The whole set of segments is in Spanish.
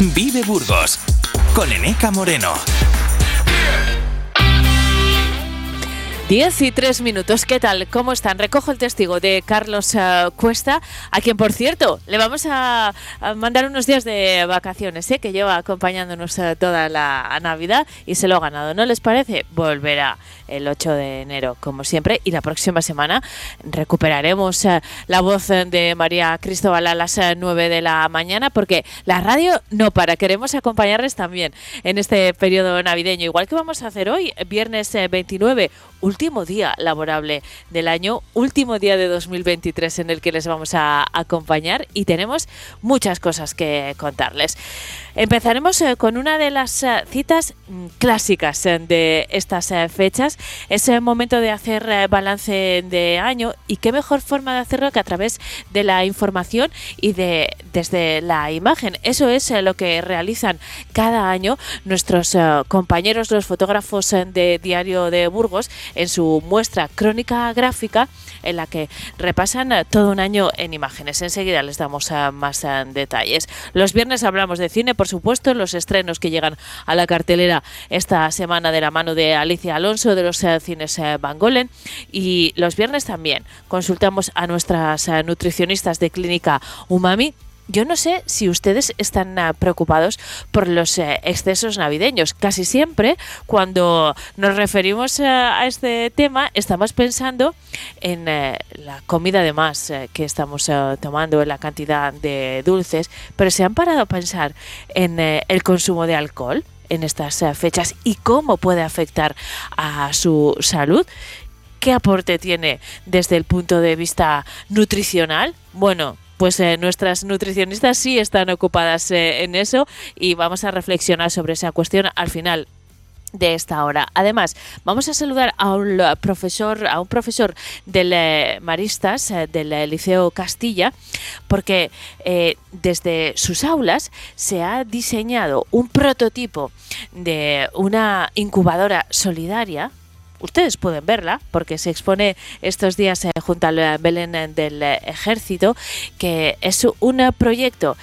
Vive Burgos con Eneca Moreno. 10 y 3 minutos, ¿qué tal? ¿Cómo están? Recojo el testigo de Carlos eh, Cuesta, a quien, por cierto, le vamos a, mandar unos días de vacaciones, ¿eh? que lleva acompañándonos eh, toda la Navidad y se lo ha ganado. ¿No les parece? Volverá el 8 de enero, como siempre, y la próxima semana recuperaremos la voz de María Cristóbal a las 9 de la mañana, porque la radio no para, queremos acompañarles también en este periodo navideño, igual que vamos a hacer hoy, viernes 29, último día laborable del año, último día de 2023 en el que les vamos a acompañar y tenemos muchas cosas que contarles. Empezaremos eh, con una de las eh, citas mm, clásicas eh, de estas fechas. Es el momento de hacer balance de año y qué mejor forma de hacerlo que a través de la información y de desde la imagen. Eso es lo que realizan cada año nuestros compañeros, los fotógrafos de Diario de Burgos, en su muestra crónica gráfica en la que repasan todo un año en imágenes. Enseguida les damos más detalles. Los viernes hablamos de cine por supuesto, los estrenos que llegan a la cartelera esta semana de la mano de Alicia Alonso de los eh, cines eh, Van Golen. Y los viernes también consultamos a nuestras eh, nutricionistas de Clínica Umami yo no sé si ustedes están ah, preocupados por los eh, excesos navideños. Casi siempre cuando nos referimos a este tema estamos pensando en eh, la comida de más eh, que estamos tomando, en la cantidad de dulces, pero se han parado a pensar en el consumo de alcohol en estas fechas y cómo puede afectar a su salud. ¿Qué aporte tiene desde el punto de vista nutricional? Bueno, pues eh, nuestras nutricionistas sí están ocupadas eh, en eso y vamos a reflexionar sobre esa cuestión al final de esta hora. Además, vamos a saludar a un profesor, a un profesor del eh, Maristas del Liceo Castilla, porque desde sus aulas se ha diseñado un prototipo de una incubadora solidaria ustedes pueden verla porque se expone estos días eh, junto al Belén del Ejército, que es un proyecto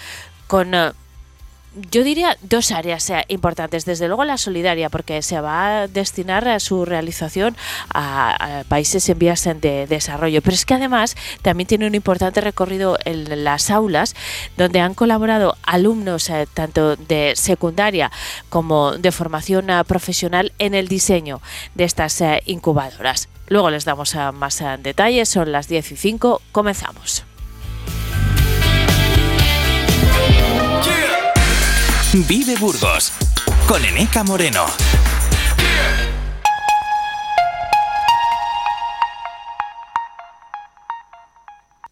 con eh, yo diría dos áreas eh, importantes. Desde luego la solidaria, porque se va a destinar a su realización a, países en vías de desarrollo. Pero es que además también tiene un importante recorrido en las aulas, donde han colaborado alumnos eh, tanto de secundaria como de formación eh, profesional en el diseño de estas incubadoras. Luego les damos más detalles, son las 10 y 5, comenzamos. Vive Burgos con Eneca Moreno.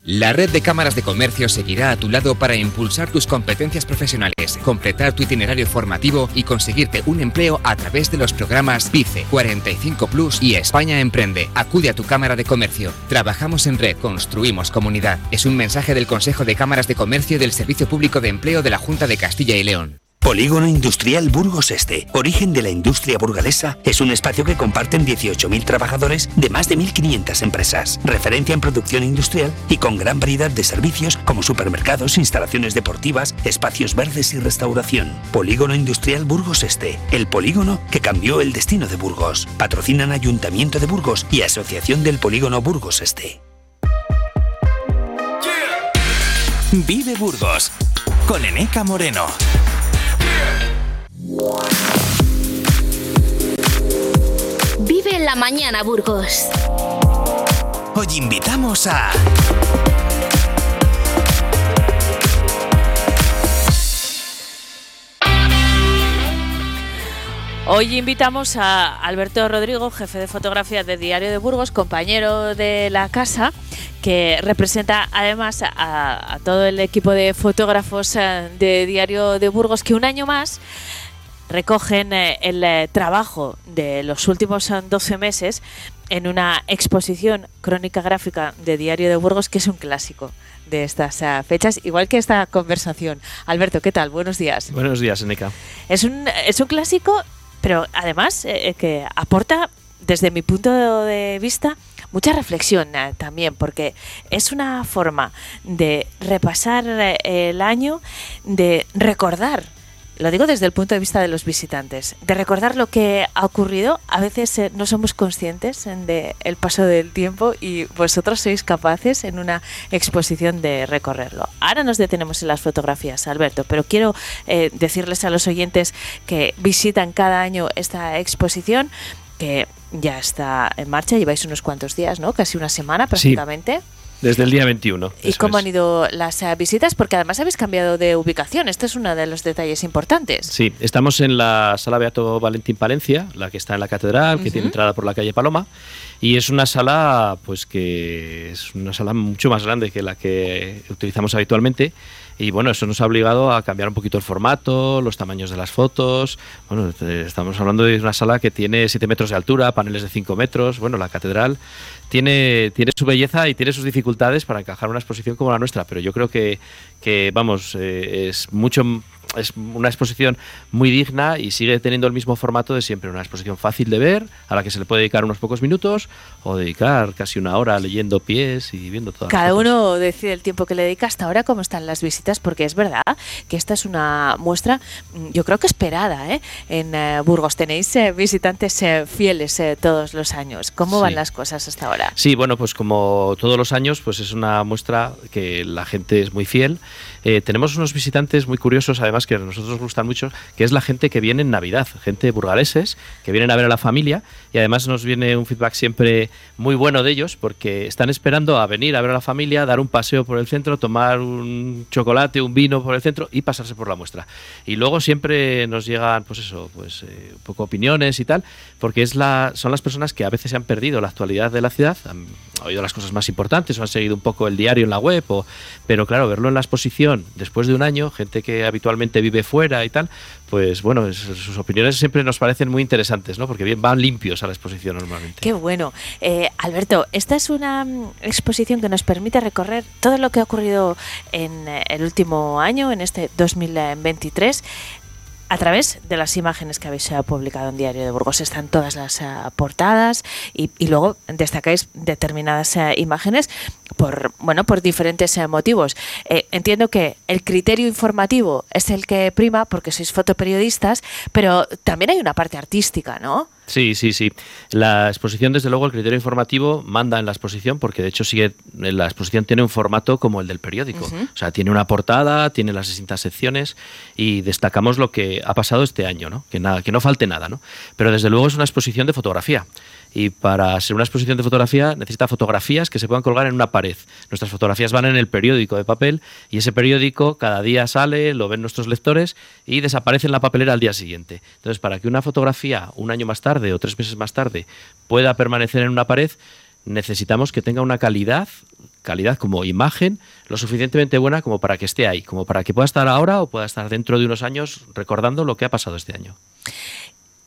La red de cámaras de comercio seguirá a tu lado para impulsar tus competencias profesionales, completar tu itinerario formativo y conseguirte un empleo a través de los programas PICE 45 Plus y España Emprende. Acude a tu cámara de comercio. Trabajamos en red, construimos comunidad. Es un mensaje del Consejo de Cámaras de Comercio del Servicio Público de Empleo de la Junta de Castilla y León. Polígono Industrial Burgos Este, origen de la industria burgalesa, es un espacio que comparten 18.000 trabajadores de más de 1.500 empresas, referencia en producción industrial y con gran variedad de servicios como supermercados, instalaciones deportivas, espacios verdes y restauración. Polígono Industrial Burgos Este, el polígono que cambió el destino de Burgos. Patrocinan Ayuntamiento de Burgos y Asociación del Polígono Burgos Este. Vive Burgos con Eneca Moreno. Vive en la mañana, Burgos. Hoy invitamos a... Hoy invitamos a Alberto Rodrigo, jefe de fotografía de Diario de Burgos, compañero de la casa, que representa además a, todo el equipo de fotógrafos eh, de Diario de Burgos, que un año más recogen eh, el eh, trabajo de los últimos 12 meses en una exposición crónica gráfica de Diario de Burgos, que es un clásico de estas fechas, igual que esta conversación. Alberto, ¿qué tal? Buenos días. Buenos días, Eneca. Es un, es un clásico, pero además que aporta, desde mi punto de vista, mucha reflexión eh, también, porque es una forma de repasar eh, el año, de recordar lo digo desde el punto de vista de los visitantes, de recordar lo que ha ocurrido. A veces eh, no somos conscientes del el paso del tiempo y vosotros sois capaces en una exposición de recorrerlo. Ahora nos detenemos en las fotografías, Alberto, pero quiero eh, decirles a los oyentes que visitan cada año esta exposición que ya está en marcha, lleváis unos cuantos días, ¿no? Casi una semana prácticamente. Desde el día 21. ¿Y cómo han ido las eh, visitas? Porque además habéis cambiado de ubicación. Este es uno de los detalles importantes. Sí, estamos en la sala Beato Valentín Palencia, la que está en la catedral, que tiene entrada por la calle Paloma. Y es una sala, pues que es una sala mucho más grande que la que utilizamos habitualmente. Y bueno, eso nos ha obligado a cambiar un poquito el formato, los tamaños de las fotos. Bueno, estamos hablando de una sala que tiene 7 metros de altura, paneles de 5 metros. Bueno, la catedral tiene, tiene su belleza y tiene sus dificultades para encajar una exposición como la nuestra, pero yo creo que, que vamos, eh, es mucho es una exposición muy digna y sigue teniendo el mismo formato de siempre, una exposición fácil de ver, a la que se le puede dedicar unos pocos minutos o dedicar casi una hora leyendo pies y viendo todo. Cada uno decide el tiempo que le dedica. Hasta ahora, cómo están las visitas, porque es verdad que esta es una muestra, mm, yo creo que esperada, ¿eh? En eh, Burgos tenéis eh, visitantes fieles todos los años. ¿Cómo van las cosas hasta ahora? Sí, bueno, pues como todos los años, pues es una muestra que la gente es muy fiel. Tenemos unos visitantes muy curiosos, además que a nosotros nos gustan mucho, que es la gente que viene en Navidad, gente burgaleses, que vienen a ver a la familia y además nos viene un feedback siempre muy bueno de ellos porque están esperando a venir a ver a la familia, dar un paseo por el centro, tomar un chocolate, un vino por el centro y pasarse por la muestra. Y luego siempre nos llegan, pues eso, pues eh, un poco opiniones y tal, porque es la, son las personas que a veces se han perdido la actualidad de la ciudad, han oído las cosas más importantes o han seguido un poco el diario en la web, o, pero claro, verlo en la exposición después de un año, gente que habitualmente vive fuera y tal, pues bueno, sus opiniones siempre nos parecen muy interesantes, ¿no? Porque van limpios a la exposición normalmente. Qué bueno. Eh, Alberto, esta es una mm, exposición que nos permite recorrer todo lo que ha ocurrido en eh, el último año, en este 2023 a través de las imágenes que habéis eh, publicado en Diario de Burgos. Están todas las eh, portadas y, luego destacáis determinadas eh, imágenes por, bueno, por diferentes motivos. entiendo que el criterio informativo es el que prima porque sois fotoperiodistas, pero también hay una parte artística, ¿no? Sí, sí, sí. La exposición, desde luego, el criterio informativo manda en la exposición, porque de hecho sigue, la exposición tiene un formato como el del periódico. O sea, tiene una portada, tiene las distintas secciones y destacamos lo que ha pasado este año, ¿no? Que nada, que no falte nada, ¿no? Pero desde luego es una exposición de fotografía y para ser una exposición de fotografía necesita fotografías que se puedan colgar en una pared. Nuestras fotografías van en el periódico de papel y ese periódico cada día sale, lo ven nuestros lectores y desaparece en la papelera al día siguiente. Entonces, para que una fotografía un año más tarde o tres meses más tarde pueda permanecer en una pared, necesitamos que tenga una calidad, calidad como imagen, lo suficientemente buena como para que esté ahí, como para que pueda estar ahora o pueda estar dentro de unos años recordando lo que ha pasado este año.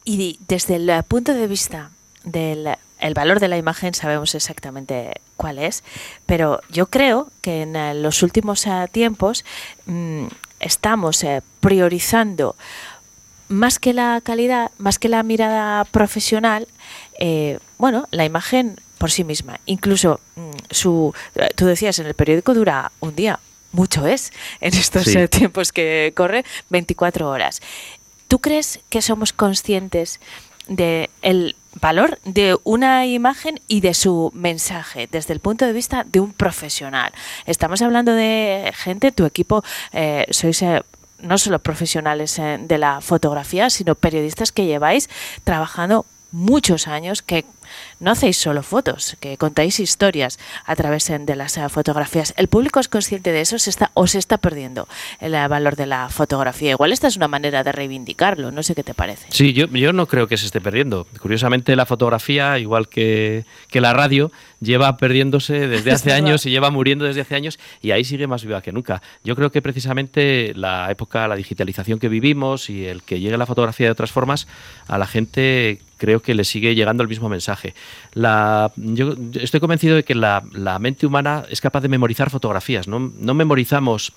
Y desde el punto de vista del el valor de la imagen sabemos exactamente cuál es, pero yo creo que en eh, los últimos eh, tiempos mm, estamos eh, priorizando más que la calidad, más que la mirada profesional, bueno, la imagen por sí misma. Incluso mm, su, tú decías, en el periódico dura un día, mucho es en estos tiempos que corre, 24 horas. ¿Tú crees que somos conscientes de el valor de una imagen y de su mensaje desde el punto de vista de un profesional. Estamos hablando de gente, tu equipo, eh, sois eh, no solo profesionales eh, de la fotografía, sino periodistas que lleváis trabajando muchos años, que no hacéis solo fotos, que contáis historias a través de las eh, fotografías. ¿El público es consciente de eso se está, o se está perdiendo el eh, valor de la fotografía? Igual esta es una manera de reivindicarlo, no sé qué te parece. Sí, yo, yo no creo que se esté perdiendo. Curiosamente la fotografía, igual que, que la radio, lleva perdiéndose desde hace años y lleva muriendo desde hace años y ahí sigue más viva que nunca. Yo creo que precisamente la época, la digitalización que vivimos y el que llegue la fotografía de otras formas, a la gente creo que le sigue llegando el mismo mensaje. La, yo estoy convencido de que la, mente humana es capaz de memorizar fotografías, no, memorizamos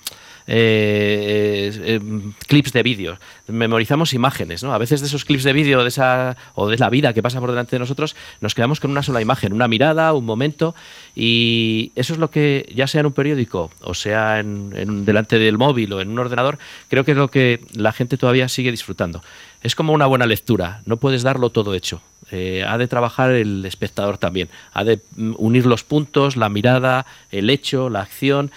eh, eh, clips de vídeo, memorizamos imágenes, ¿no? A veces de esos clips de vídeo de esa, o de la vida que pasa por delante de nosotros, nos quedamos con una sola imagen, una mirada, un momento, y eso es lo que, ya sea en un periódico o sea en, delante del móvil o en un ordenador, creo que es lo que la gente todavía sigue disfrutando. Es como una buena lectura, no puedes darlo todo hecho. Eh, ha de trabajar el espectador también, ha de mm, unir los puntos, la mirada, el hecho, la acción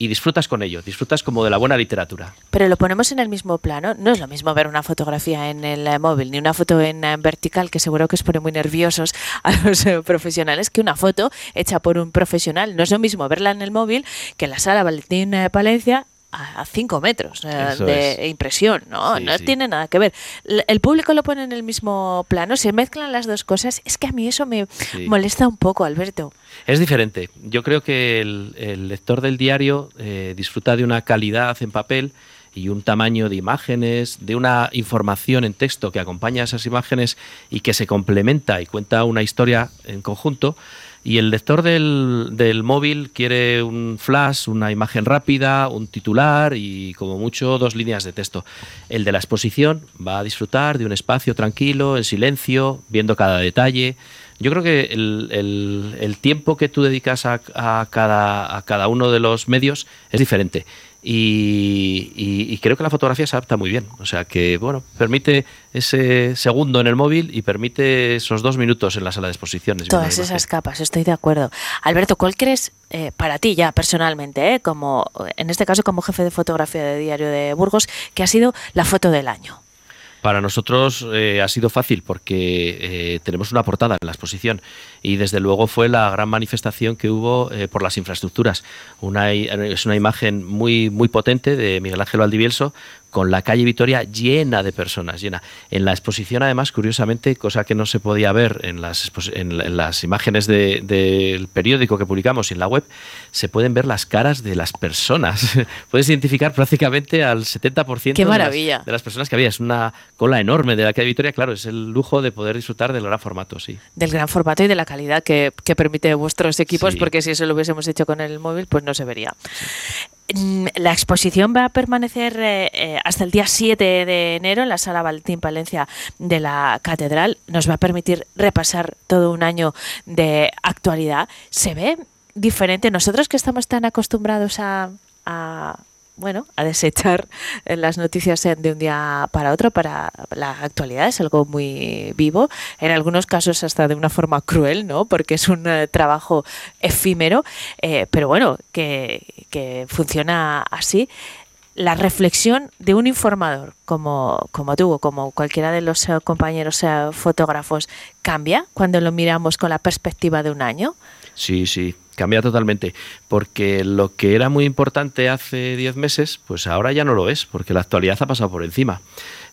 y disfrutas con ello, disfrutas como de la buena literatura. Pero lo ponemos en el mismo plano, no es lo mismo ver una fotografía en el eh, móvil ni una foto en, eh, vertical, que seguro que os pone muy nerviosos a los eh, profesionales, que una foto hecha por un profesional. No es lo mismo verla en el móvil que en la sala Valentín Palencia a 5 metros eh, de impresión, ¿no? no tiene nada que ver. El público lo pone en el mismo plano, se mezclan las dos cosas. Es que a mí eso me molesta un poco, Alberto. Es diferente. Yo creo que el, lector del diario eh, disfruta de una calidad en papel y un tamaño de imágenes, de una información en texto que acompaña a esas imágenes y que se complementa y cuenta una historia en conjunto y el lector del, móvil quiere un flash, una imagen rápida, un titular y como mucho dos líneas de texto. El de la exposición va a disfrutar de un espacio tranquilo, en silencio, viendo cada detalle. Yo creo que el, tiempo que tú dedicas a, cada, a cada uno de los medios es diferente. Y, creo que la fotografía se adapta muy bien. O sea que, bueno, permite ese segundo en el móvil y permite esos dos minutos en la sala de exposiciones. Todas esas capas, estoy de acuerdo. Alberto, ¿cuál crees eh, para ti ya personalmente, eh, como en este caso como jefe de fotografía de Diario de Burgos, que ha sido la foto del año? Para nosotros eh, ha sido fácil porque eh, tenemos una portada en la exposición y desde luego fue la gran manifestación que hubo eh, por las infraestructuras. Una, es una imagen muy, muy potente de Miguel Ángel Valdivielso con la calle Vitoria llena de personas, llena. En la exposición, además, curiosamente, cosa que no se podía ver en las, en, las imágenes del periódico que publicamos y en la web, se pueden ver las caras de las personas. Puedes identificar prácticamente al 70% Qué maravilla. De, las, personas que había. Es una cola enorme de la calle Vitoria. Claro, es el lujo de poder disfrutar del gran formato, sí. Del gran formato y de la calidad que, permite vuestros equipos, porque si eso lo hubiésemos hecho con el móvil, pues no se vería. La exposición va a permanecer eh, eh, hasta el día 7 de enero en la sala Valentín Palencia de la Catedral. Nos va a permitir repasar todo un año de actualidad. Se ve diferente. Nosotros que estamos tan acostumbrados a, bueno, a desechar las noticias de un día para otro para la actualidad es algo muy vivo, en algunos casos hasta de una forma cruel, ¿no? Porque es un eh, trabajo efímero, eh, pero bueno, que, que, funciona así. La reflexión de un informador como, como tú o como cualquiera de los eh, compañeros fotógrafos cambia cuando lo miramos con la perspectiva de un año. Sí, sí, cambia totalmente, porque lo que era muy importante hace 10 meses, pues ahora ya no lo es, porque la actualidad ha pasado por encima.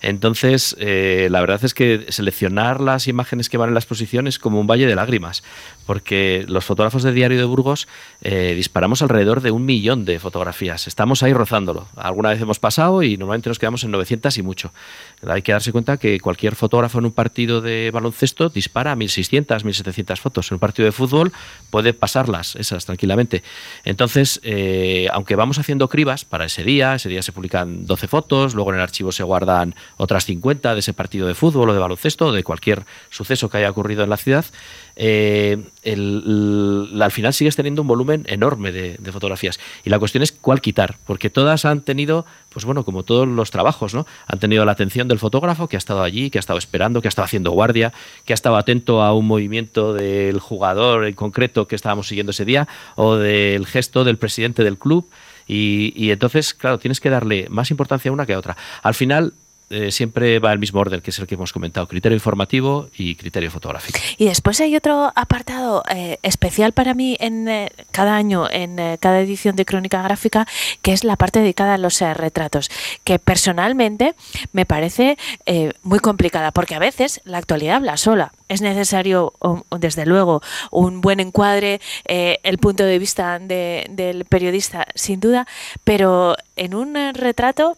Entonces, eh, la verdad es que seleccionar las imágenes que van en la exposición es como un valle de lágrimas, porque los fotógrafos de Diario de Burgos eh, disparamos alrededor de un millón de fotografías. Estamos ahí rozándolo. Alguna vez hemos pasado y normalmente nos quedamos en 900 y mucho. Hay que darse cuenta que cualquier fotógrafo en un partido de baloncesto dispara 1.600, 1.700 fotos. En un partido de fútbol puede pasarlas esas tranquilamente. Entonces, eh, aunque vamos haciendo cribas para ese día, ese día se publican 12 fotos, luego en el archivo se guardan otras 50 de ese partido de fútbol o de baloncesto o de cualquier suceso que haya ocurrido en la ciudad, eh, al final sigues teniendo un volumen enorme de, fotografías. Y la cuestión es cuál quitar, porque todas han tenido, pues bueno, como todos los trabajos, ¿no? Han tenido la atención del fotógrafo que ha estado allí, que ha estado esperando, que ha estado haciendo guardia, que ha estado atento a un movimiento del jugador en concreto que estábamos siguiendo ese día, o del gesto del presidente del club. Y, y entonces, claro, tienes que darle más importancia a una que a otra. Al final, eh, siempre va el mismo orden, que es el que hemos comentado, criterio informativo y criterio fotográfico. Y después hay otro apartado eh, especial para mí en eh, cada año, en cada edición de Crónica Gráfica, que es la parte dedicada a los retratos, que personalmente me parece muy complicada, porque a veces la actualidad habla sola. Es necesario, desde luego, un buen encuadre, el punto de vista del periodista, sin duda, pero en un retrato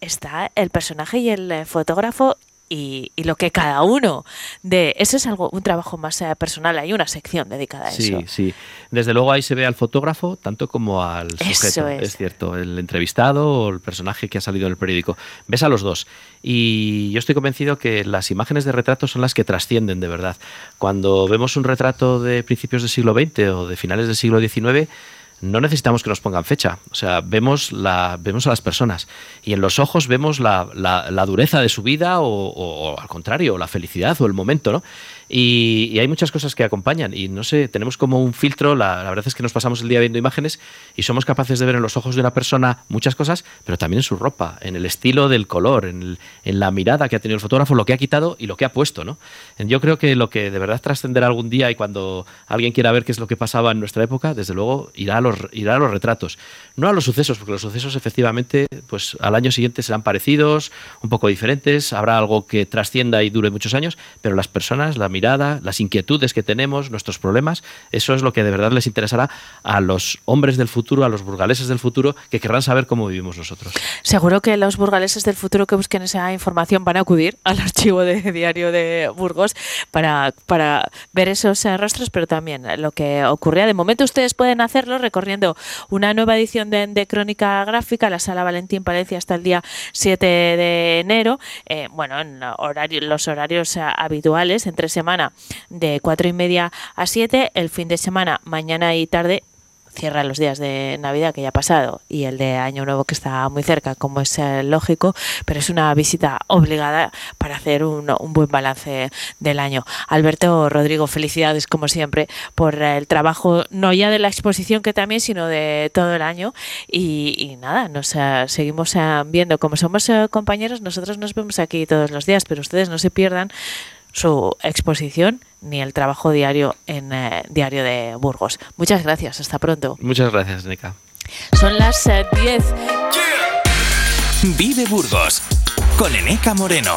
está el personaje y el eh, fotógrafo y, lo que cada uno de eso es algo un trabajo más eh, personal hay una sección dedicada a sí, eso Sí, sí. Desde luego ahí se ve al fotógrafo tanto como al sujeto. Es. cierto, el entrevistado o el personaje que ha salido en el periódico. Ves a los dos. Y yo estoy convencido que las imágenes de retrato son las que trascienden de verdad. Cuando vemos un retrato de principios del siglo XX o de finales del siglo XIX, no necesitamos que nos pongan fecha. O sea, vemos, la, vemos a las personas y en los ojos vemos la, la, dureza de su vida o, al contrario, la felicidad o el momento, ¿no? Y, hay muchas cosas que acompañan y no sé, tenemos como un filtro, la, verdad es que nos pasamos el día viendo imágenes y somos capaces de ver en los ojos de una persona muchas cosas, pero también en su ropa, en el estilo del color, en, la mirada que ha tenido el fotógrafo, lo que ha quitado y lo que ha puesto, ¿no? Yo creo que lo que de verdad trascenderá algún día y cuando alguien quiera ver qué es lo que pasaba en nuestra época, desde luego irá a los, irá los retratos, no a los sucesos, porque los sucesos efectivamente pues al año siguiente serán parecidos, un poco diferentes, habrá algo que trascienda y dure muchos años, pero las personas, la mirada, las inquietudes que tenemos, nuestros problemas, eso es lo que de verdad les interesará a los hombres del futuro, a los burgaleses del futuro, que querrán saber cómo vivimos nosotros. Seguro que los burgaleses del futuro que busquen esa información van a acudir al archivo de diario de Burgos para, para ver esos eh, rostros, pero también lo que ocurría. De momento ustedes pueden hacerlo recorriendo una nueva edición de, Crónica Gráfica, la Sala Valentín Palencia hasta el día 7 de enero, eh, bueno, en los horarios eh, habituales, entre semana de cuatro y media a 7, el fin de semana mañana y tarde cierra los días de Navidad que ya ha pasado y el de Año Nuevo que está muy cerca, como es eh, lógico, pero es una visita obligada para hacer un, buen balance del año. Alberto Rodrigo, felicidades como siempre por el trabajo, no ya de la exposición que también, sino de todo el año. Y, nada, nos eh, seguimos eh, viendo. Como somos compañeros, nosotros nos vemos aquí todos los días, pero ustedes no se pierdan su exposición ni el trabajo diario en eh, Diario de Burgos. Muchas gracias, hasta pronto. Muchas gracias, Nica. Son las 10. Eh, Vive Burgos con Eneca Moreno.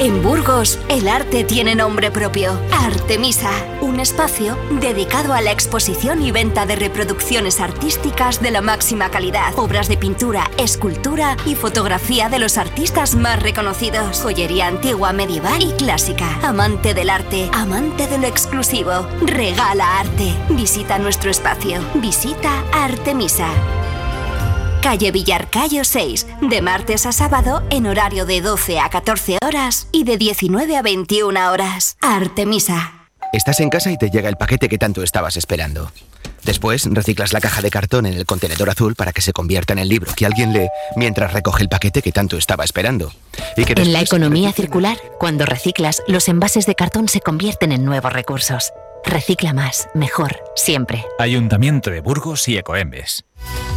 En Burgos, el arte tiene nombre propio. Artemisa, un espacio dedicado a la exposición y venta de reproducciones artísticas de la máxima calidad, obras de pintura, escultura y fotografía de los artistas más reconocidos, joyería antigua, medieval y clásica. Amante del arte, amante de lo exclusivo, regala arte. Visita nuestro espacio. Visita Artemisa calle Villarcayo 6, de martes a sábado en horario de 12 a 14 horas y de 19 a 21 horas. Artemisa. Estás en casa y te llega el paquete que tanto estabas esperando. Después reciclas la caja de cartón en el contenedor azul para que se convierta en el libro que alguien lee mientras recoge el paquete que tanto estaba esperando. Y que en la economía circular, cuando reciclas, los envases de cartón se convierten en nuevos recursos. Recicla más, mejor, siempre. Ayuntamiento de Burgos y Ecoembes.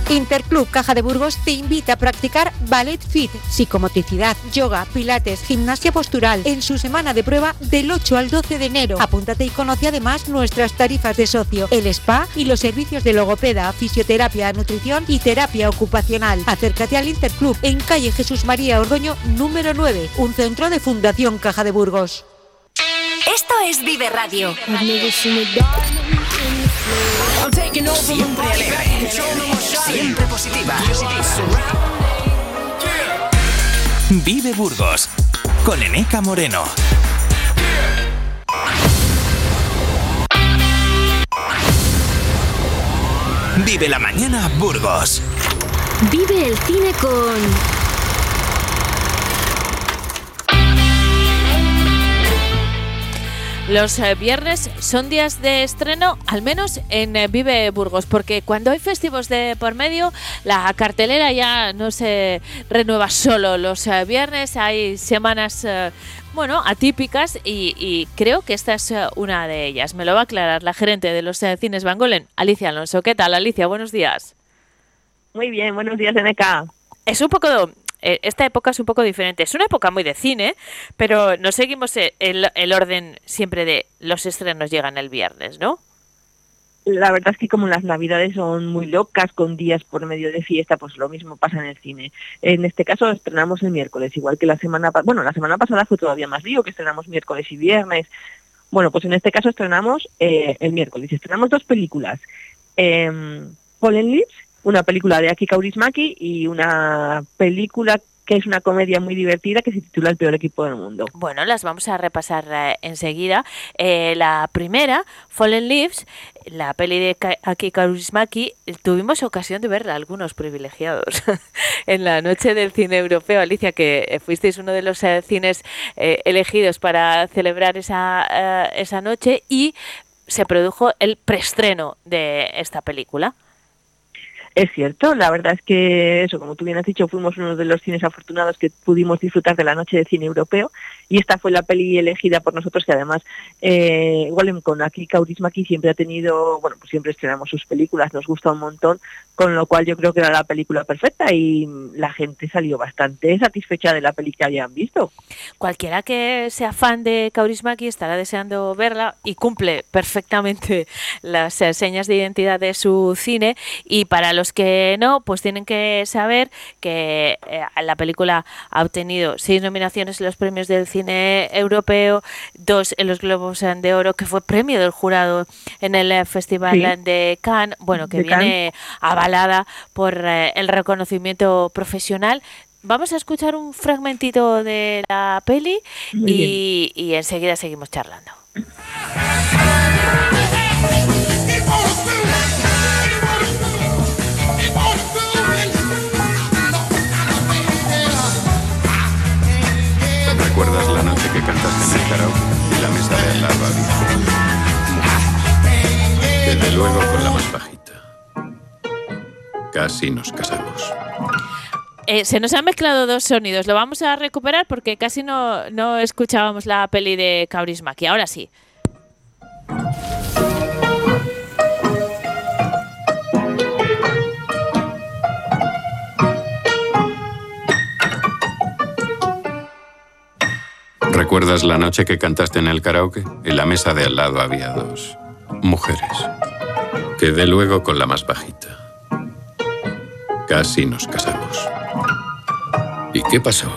Interclub Caja de Burgos te invita a practicar Ballet Fit, psicomotricidad, yoga, pilates, gimnasia postural en su semana de prueba del 8 al 12 de enero. Apúntate y conoce además nuestras tarifas de socio, el spa y los servicios de logopeda, fisioterapia, nutrición y terapia ocupacional. Acércate al Interclub en calle Jesús María Ordoño número 9, un centro de Fundación Caja de Burgos. Esto es Vive Radio. Siempre alegre, siempre positiva. Vive Burgos con Eneca Moreno. Vive la mañana Burgos. Vive el cine con Los eh, viernes son días de estreno, al menos en eh, Vive Burgos, porque cuando hay festivos de por medio, la cartelera ya no se renueva solo los eh, viernes, hay semanas, bueno, atípicas y, creo que esta es una de ellas. Me lo va a aclarar la gerente de los cines Van Golen, Alicia Alonso. ¿Qué tal, Alicia? Buenos días. Muy bien, buenos días, NK. Es un poco esta época es un poco diferente. Es una época muy de cine, pero no seguimos el, el orden siempre de los estrenos llegan el viernes, ¿no? la verdad es que como las navidades son muy locas, con días por medio de fiesta, pues lo mismo pasa en el cine. En este caso estrenamos el miércoles, igual que la semana pasada, bueno, la semana pasada fue todavía más lío, que estrenamos miércoles y viernes. Bueno, pues en este caso estrenamos eh, el miércoles. Estrenamos dos películas. Eh, Fallen Leaves, una película de Aki Kaurismaki y una película que es una comedia muy divertida que se titula El peor equipo del mundo. Bueno, las vamos a repasar eh, enseguida. Eh, la primera, Fallen Leaves, la peli de Aki Kaurismaki, tuvimos ocasión de verla, algunos privilegiados, en la noche del cine europeo. Alicia, que fuisteis uno de los eh, cines eh, elegidos para celebrar esa, eh, esa noche y se produjo el preestreno de esta película. Es cierto, la verdad es que eso, como tú bien has dicho, fuimos uno de los cines afortunados que pudimos disfrutar de la noche de cine europeo y esta fue la peli elegida por nosotros que además eh, igual con aquí Kaurismaki siempre ha tenido, bueno, pues siempre estrenamos sus películas, nos gusta un montón, con lo cual yo creo que era la película perfecta y la gente salió bastante satisfecha de la peli que habían visto. Cualquiera que sea fan de Kaurismaki estará deseando verla y cumple perfectamente las señas de identidad de su cine y para los que no, pues tienen que saber que eh, la película ha obtenido seis nominaciones en los premios del cine europeo, dos en los Globos de Oro, que fue premio del jurado en el eh, Festival Sí. de Cannes, bueno, que De viene avalada por eh, el reconocimiento profesional. Vamos a escuchar un fragmentito de la peli y, y enseguida seguimos charlando. Desde luego con la más bajita. Casi nos casamos. Eh, se nos han mezclado dos sonidos. Lo vamos a recuperar porque casi no, no escuchábamos la peli de Kaurismaki. Ahora sí. ¿Recuerdas la noche que cantaste en el karaoke? En la mesa de al lado había dos mujeres. Quedé luego con la más bajita. Casi nos casamos. ¿Y qué pasó?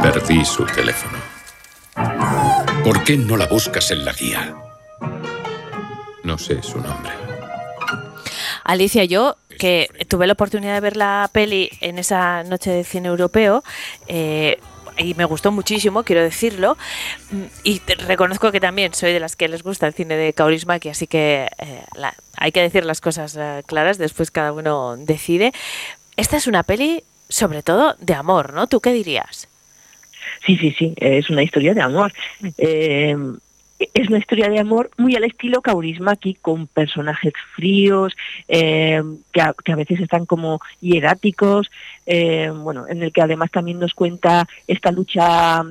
Perdí su teléfono. ¿Por qué no la buscas en la guía? No sé su nombre. Alicia, yo que tuve la oportunidad de ver la peli en esa noche de cine europeo, eh, y me gustó muchísimo, quiero decirlo, mm, y reconozco que también soy de las que les gusta el cine de Kaurismäki, así que eh, la- hay que decir las cosas eh, claras, después cada uno decide. Esta es una peli, sobre todo, de amor, ¿no? ¿Tú qué dirías? Sí, sí, sí, es una historia de amor. Eh, es una historia de amor muy al estilo Kaurismaki, con personajes fríos, eh, que, a, que a veces están como hieráticos, eh, bueno, en el que además también nos cuenta esta lucha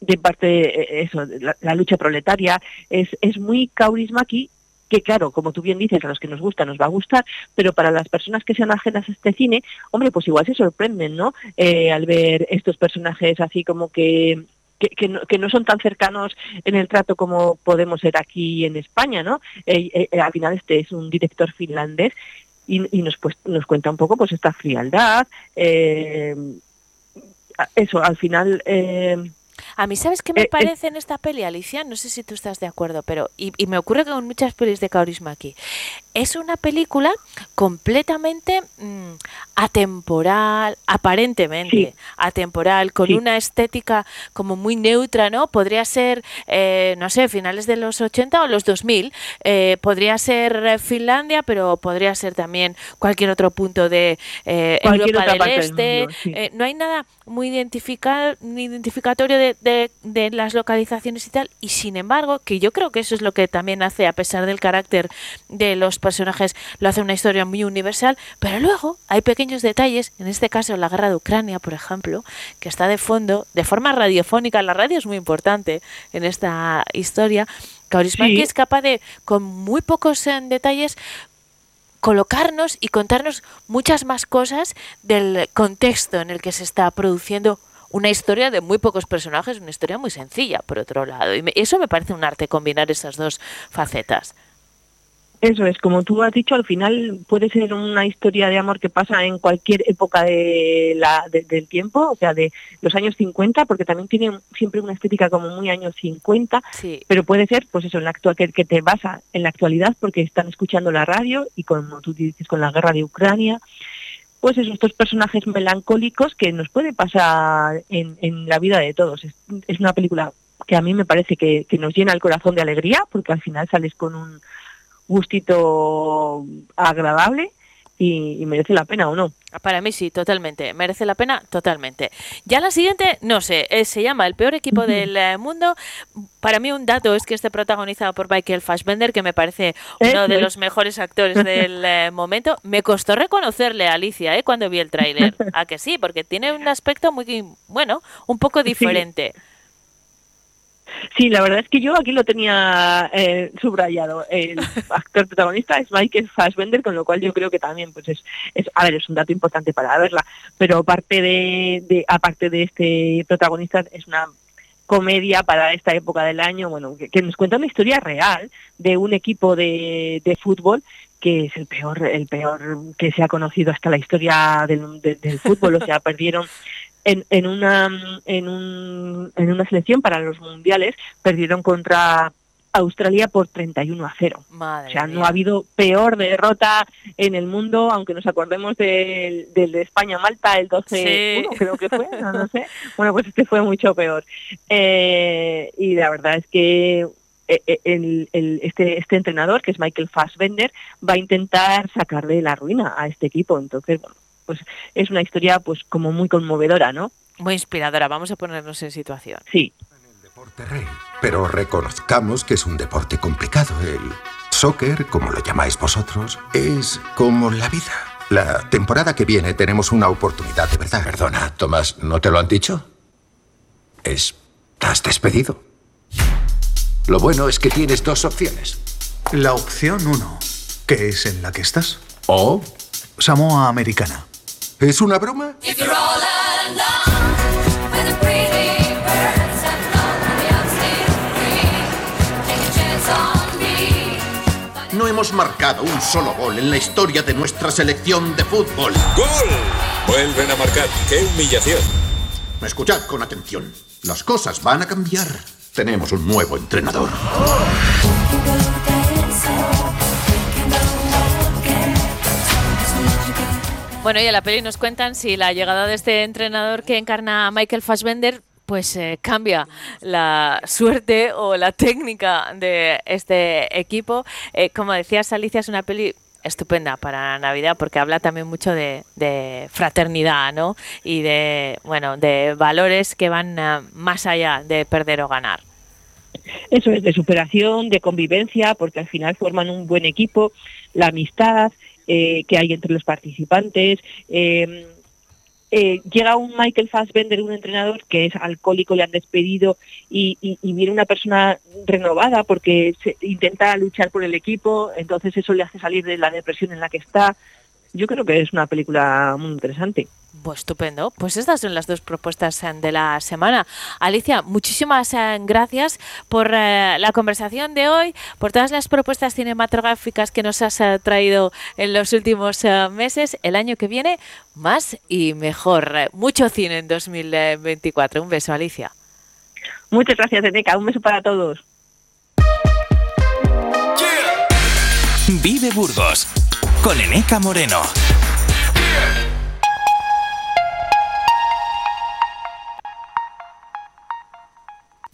de parte, eh, eso, la, lucha proletaria, es, es muy Kaurismaki, que claro, como tú bien dices, a los que nos gusta nos va a gustar, pero para las personas que sean ajenas a este cine, hombre, pues igual se sorprenden, ¿no? Al ver estos personajes así como que que, que, no, que no son tan cercanos en el trato como podemos ser aquí en España, ¿no? Eh, eh, al final este es un director finlandés y, y nos, pues, nos cuenta un poco pues esta frialdad, eh, eso, al final... Eh, A mí, ¿sabes qué me Eh, eh. parece en esta peli, Alicia? No sé si tú estás de acuerdo, pero. Y, y me ocurre con muchas pelis de Kaurismäki. Es una película completamente mm, atemporal, aparentemente atemporal, con Sí. una estética como muy neutra, ¿no? Podría ser, eh, no sé, finales de los 80 o los 2000. eh, podría ser eh, Finlandia, pero podría ser también cualquier otro punto de eh, Europa otra del Este. mundo, sí. no hay nada muy identifica- ni identificatorio de, de- de las localizaciones y tal, y sin embargo, que yo creo que eso es lo que también hace, a pesar del carácter de los personajes, lo hace una historia muy universal, pero luego hay pequeños detalles, en este caso la guerra de Ucrania, por ejemplo, que está de fondo, de forma radiofónica, la radio es muy importante en esta historia, Kaurismäki Sí. es capaz de, con muy pocos eh, detalles, colocarnos y contarnos muchas más cosas del contexto en el que se está produciendo una historia de muy pocos personajes, una historia muy sencilla, por otro lado. Y me- eso me parece un arte, combinar esas dos facetas. Eso es, como tú has dicho, al final puede ser una historia de amor que pasa en cualquier época de la, del tiempo, o sea, de los años 50, porque también tiene siempre una estética como muy años 50, pero puede ser, pues eso, en la actual, que, que, te basa en la actualidad porque están escuchando la radio y como tú dices, con la guerra de Ucrania, pues esos estos personajes melancólicos que nos puede pasar en, en la vida de todos. Es, es, una película que a mí me parece que, que nos llena el corazón de alegría, porque al final sales con un gustito agradable y, merece la pena o no. Para mí sí, totalmente. Merece la pena totalmente. Ya la siguiente, no sé, eh, se llama El peor equipo del eh, mundo. Para mí un dato es que esté protagonizado por Michael Fassbender, que me parece uno de los mejores actores del eh, momento. Me costó reconocerle a Alicia cuando vi el tráiler. ¿A que sí? Porque tiene un aspecto muy, bueno, un poco diferente. Sí, la verdad es que yo aquí lo tenía eh, subrayado. El actor protagonista es Michael Fassbender, con lo cual yo creo que también, pues es, es a ver, es un dato importante para verla. Pero aparte de, de, aparte de este protagonista, es una comedia para esta época del año, bueno, que, nos cuenta una historia real de un equipo de, de, fútbol que es el peor, el peor que se ha conocido hasta la historia del, del fútbol, o sea, perdieron en, en, una, en, un, en una selección para los mundiales, perdieron contra Australia por 31 a 0. o sea, no ha habido peor derrota en el mundo, aunque nos acordemos del, de España-Malta, el 12 creo que fue, no, sé. Bueno, pues este fue mucho peor. Eh, y la verdad es que eh, eh, el, el, este, este entrenador, que es Michael Fassbender, va a intentar sacarle la ruina a este equipo. Entonces, bueno, pues es una historia pues como muy conmovedora, ¿no? Muy inspiradora, vamos a ponernos en situación. Sí. En el deporte rey, pero reconozcamos que es un deporte complicado. El soccer, como lo llamáis vosotros, es como la vida. La temporada que viene tenemos una oportunidad de verdad. Perdona, Tomás, ¿no te lo han dicho? Estás despedido. Lo bueno es que tienes dos opciones. La opción uno, que es en la que estás. O Samoa Americana. ¿Es una broma? No hemos marcado un solo gol en la historia de nuestra selección de fútbol. ¡Gol! Vuelven a marcar. ¡Qué humillación! Escuchad con atención. Las cosas van a cambiar. Tenemos un nuevo entrenador. Bueno, y a la peli nos cuentan si la llegada de este entrenador que encarna a Michael Fassbender pues eh, cambia la suerte o la técnica de este equipo. Eh, como decías, Alicia, es una peli estupenda para Navidad porque habla también mucho de, fraternidad, ¿no? Y de, bueno, de valores que van eh, más allá de perder o ganar. Eso es, de superación, de convivencia, porque al final forman un buen equipo, la amistad, eh, que hay entre los participantes. Em, eh, llega un Michael Fassbender, un entrenador que es alcohólico, le han despedido y, viene una persona renovada porque intenta luchar por el equipo, entonces eso le hace salir de la depresión en la que está. Yo creo que es una película muy interesante. Pues estupendo. Pues estas son las dos propuestas eh, de la semana. Alicia, muchísimas eh, gracias por eh, la conversación de hoy, por todas las propuestas cinematográficas que nos has traído en los últimos meses. El año que viene, más y mejor. Mucho cine en 2024. Un beso, Alicia. Muchas gracias, Eneca. Un beso para todos. Vive Burgos con Eneca Moreno.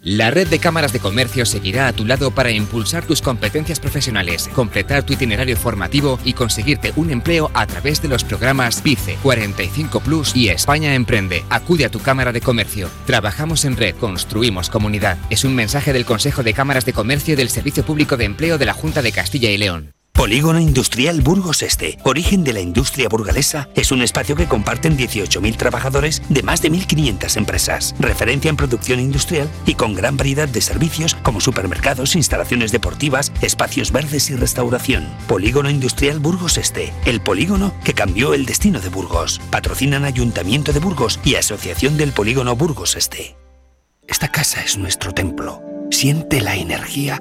La red de cámaras de comercio seguirá a tu lado para impulsar tus competencias profesionales, completar tu itinerario formativo y conseguirte un empleo a través de los programas PICE, 45 Plus y España Emprende. Acude a tu cámara de comercio. Trabajamos en red, construimos comunidad. Es un mensaje del Consejo de Cámaras de Comercio del Servicio Público de Empleo de la Junta de Castilla y León. Polígono Industrial Burgos Este, origen de la industria burgalesa, es un espacio que comparten 18.000 trabajadores de más de 1.500 empresas, referencia en producción industrial y con gran variedad de servicios como supermercados, instalaciones deportivas, espacios verdes y restauración. Polígono Industrial Burgos Este, el polígono que cambió el destino de Burgos. Patrocinan Ayuntamiento de Burgos y Asociación del Polígono Burgos Este. Esta casa es nuestro templo. Siente la energía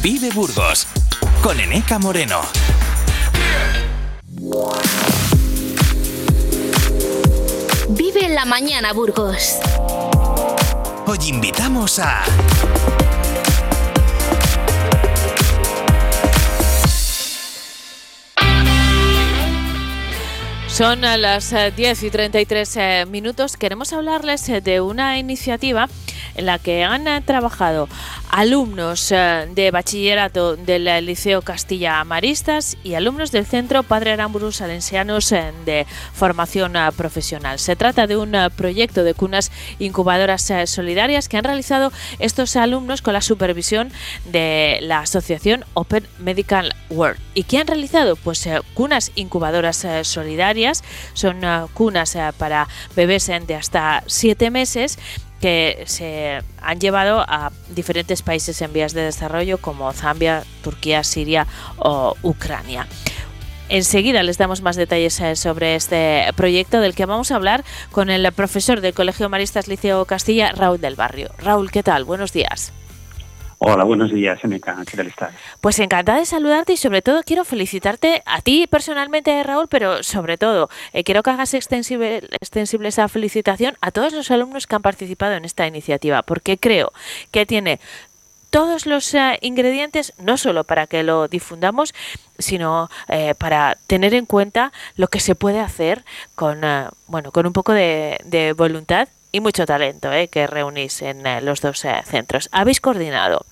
Vive Burgos con Eneca Moreno. Vive la mañana, Burgos. Hoy invitamos a Son a las 10 y 33 minutos. Queremos hablarles de una iniciativa en la que han trabajado alumnos eh, de bachillerato del Liceo Castilla Maristas y alumnos del Centro Padre Aramburu Salensianos eh, de Formación eh, Profesional. Se trata de un proyecto de cunas incubadoras solidarias que han realizado estos alumnos con la supervisión de la asociación Open Medical World. ¿Y qué han realizado? Pues cunas incubadoras solidarias, son cunas para bebés de hasta 7 meses que se han llevado a diferentes países en vías de desarrollo como Zambia, Turquía, Siria o Ucrania. Enseguida les damos más detalles eh, sobre este proyecto del que vamos a hablar con el profesor del Colegio Maristas Liceo Castilla, Raúl del Barrio. Raúl, ¿qué tal? Buenos días. Hola, buenos días, MK. ¿Qué tal estás? Pues encantada de saludarte y sobre todo quiero felicitarte a ti personalmente, Raúl, pero sobre todo eh, quiero que hagas extensible, esa felicitación a todos los alumnos que han participado en esta iniciativa, porque creo que tiene todos los eh, ingredientes, no solo para que lo difundamos, sino eh, para tener en cuenta lo que se puede hacer con, bueno, con un poco de, voluntad y mucho talento que reunís en los dos centros. Habéis coordinado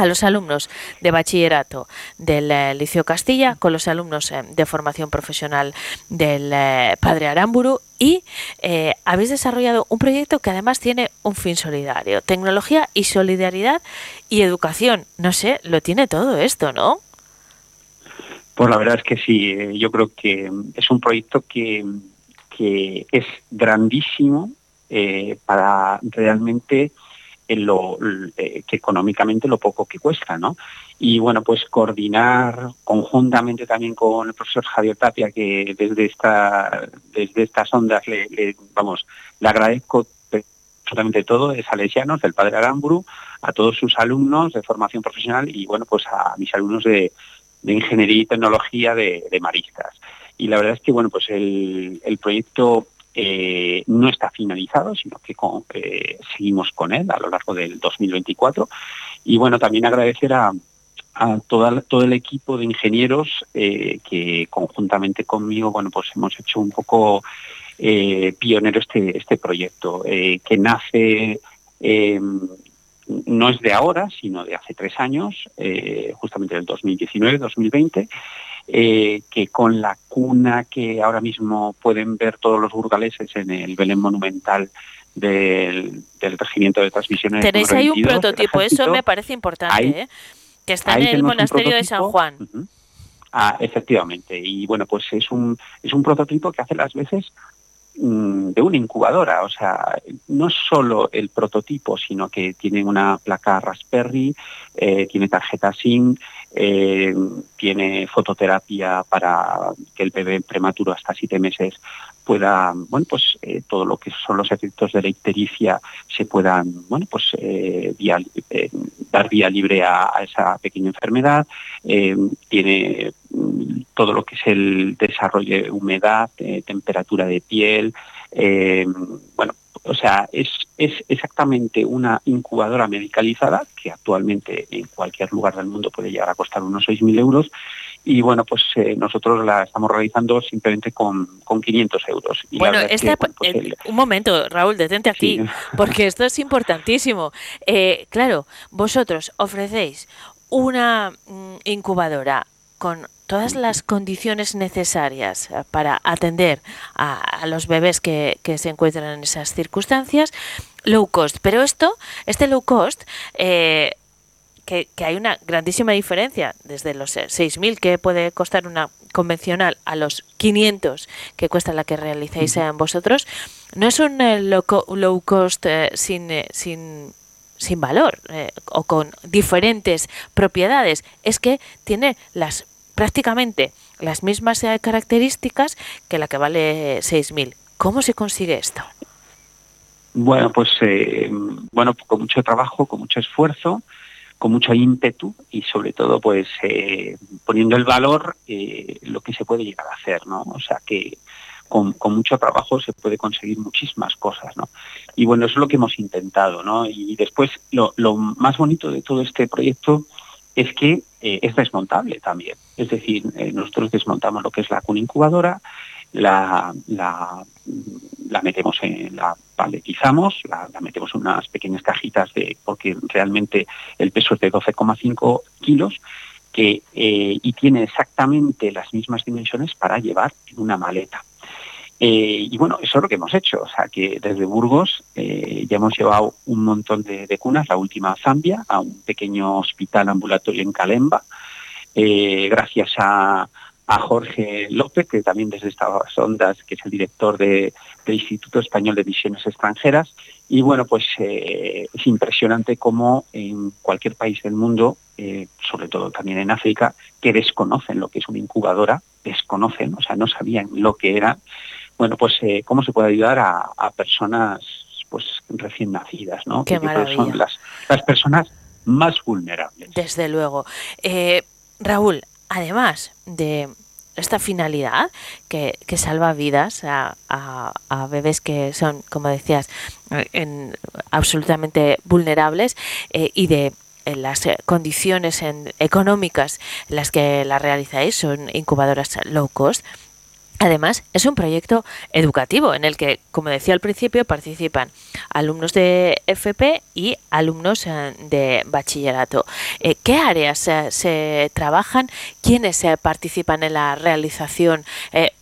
a los alumnos de bachillerato del eh, Liceo Castilla, con los alumnos eh, de formación profesional del eh, Padre Aramburu y habéis desarrollado un proyecto que además tiene un fin solidario, tecnología y solidaridad y educación. No sé, lo tiene todo esto, ¿no? Pues la verdad es que sí, yo creo que es un proyecto que, que es grandísimo para realmente en lo eh, que económicamente lo poco que cuesta, ¿no? Y bueno, pues coordinar conjuntamente también con el profesor Javier Tapia, que desde esta, desde estas ondas le, vamos, le agradezco absolutamente todo, es Salesianos, del Padre Aramburu, a todos sus alumnos de formación profesional y bueno, pues a mis alumnos de, ingeniería y tecnología de, maristas. Y la verdad es que bueno, pues el, el proyecto eh, no está finalizado, sino que eh, seguimos con él a lo largo del 2024. Y bueno, también agradecer a, todo el equipo de ingenieros eh, que conjuntamente conmigo, bueno, pues hemos hecho un poco pionero este, este proyecto, que nace no es de ahora, sino de hace tres años, justamente del 2019-2020, eh, que con la cuna que ahora mismo pueden ver todos los burgaleses en el Belén Monumental del, Regimiento de Transmisiones. Tenéis ahí un prototipo, eso me parece importante, ¿eh? que está en el monasterio de San Juan. Ah, efectivamente. Y bueno, pues es un, es un prototipo que hace las veces mm, de una incubadora, o sea, no solo el prototipo, sino que tiene una placa Raspberry, eh, tiene tarjeta SIM, eh, tiene fototerapia para que el bebé prematuro hasta siete meses pueda, bueno, pues eh, todo lo que son los efectos de la ictericia se puedan, bueno, pues eh, dar vía libre a, esa pequeña enfermedad. tiene mm, todo lo que es el desarrollo de humedad, temperatura de piel, bueno, o sea, es, es exactamente una incubadora medicalizada que actualmente en cualquier lugar del mundo puede llegar a costar unos 6.000 euros y bueno, pues eh, nosotros la estamos realizando simplemente con, con 500 euros. bueno, este, pues eh, un momento, Raúl, detente aquí, porque esto es importantísimo. Eh, claro, vosotros ofrecéis una mm, incubadora con todas las condiciones necesarias eh, para atender a, a los bebés que, que, se encuentran en esas circunstancias, low cost. Pero esto, este low cost, eh, que, que, hay una grandísima diferencia desde los 6.000 que puede costar una convencional a los 500 que cuesta la que realizáis en vosotros, no es un eh, low, low, cost eh, sin, sin, sin valor eh, o con diferentes propiedades, es que tiene las prácticamente las mismas características que la que vale 6.000. ¿Cómo se consigue esto? Bueno, pues eh, bueno, con mucho trabajo, con mucho esfuerzo, con mucho ímpetu y sobre todo pues eh, poniendo el valor eh, lo que se puede llegar a hacer, ¿no? O sea que con, mucho trabajo se puede conseguir muchísimas cosas, ¿no? Y bueno, eso es lo que hemos intentado, ¿no? Y después lo más bonito de todo este proyecto es que eh, es desmontable también. Es decir, eh, nosotros desmontamos lo que es la cuna incubadora, la, la, metemos en la paletizamos, la, la, metemos en unas pequeñas cajitas de porque realmente el peso es de 12,5 kilos que eh, y tiene exactamente las mismas dimensiones para llevar en una maleta. Eh, y bueno, eso es lo que hemos hecho. O sea, que desde Burgos eh, ya hemos llevado un montón de, de, cunas, la última a Zambia, a un pequeño hospital ambulatorio en Calemba, eh, gracias a, a, Jorge López, que también desde estas ondas, que es el director de, del Instituto Español de Misiones Extranjeras. Y bueno, pues es impresionante cómo en cualquier país del mundo, sobre todo también en África, que desconocen lo que es una incubadora, desconocen, o sea, no sabían lo que era bueno, pues eh, cómo se puede ayudar a, a, personas pues recién nacidas, ¿no? Qué que son las, las personas más vulnerables. Desde luego. Eh, Raúl, además de esta finalidad que, que salva vidas a, a, a, bebés que son, como decías, en, absolutamente vulnerables eh, y de en las condiciones en, económicas en las que la realizáis son incubadoras low cost, Además, es un proyecto educativo en el que, como decía al principio, participan alumnos de FP y alumnos de bachillerato. Eh, ¿Qué áreas eh, se trabajan? ¿Quiénes eh, participan en la realización?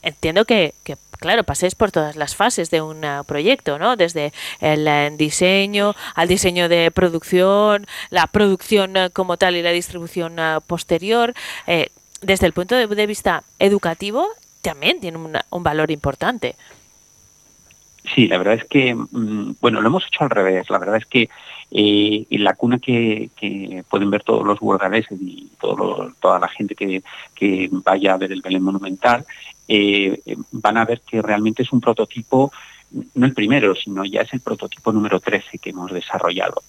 entiendo que, que claro, paséis por todas las fases de un proyecto, ¿no? Desde el diseño al diseño de producción, la producción como tal y la distribución posterior. Eh, desde el punto de vista educativo, también tiene un valor importante. Sí, la verdad es que, bueno, lo hemos hecho al revés. La verdad es que eh, en la cuna que, pueden ver todos los burgaleses y todo toda la gente que, vaya a ver el Belén Monumental, eh, van a ver que realmente es un prototipo no el primero, sino ya es el prototipo número 13 que hemos desarrollado.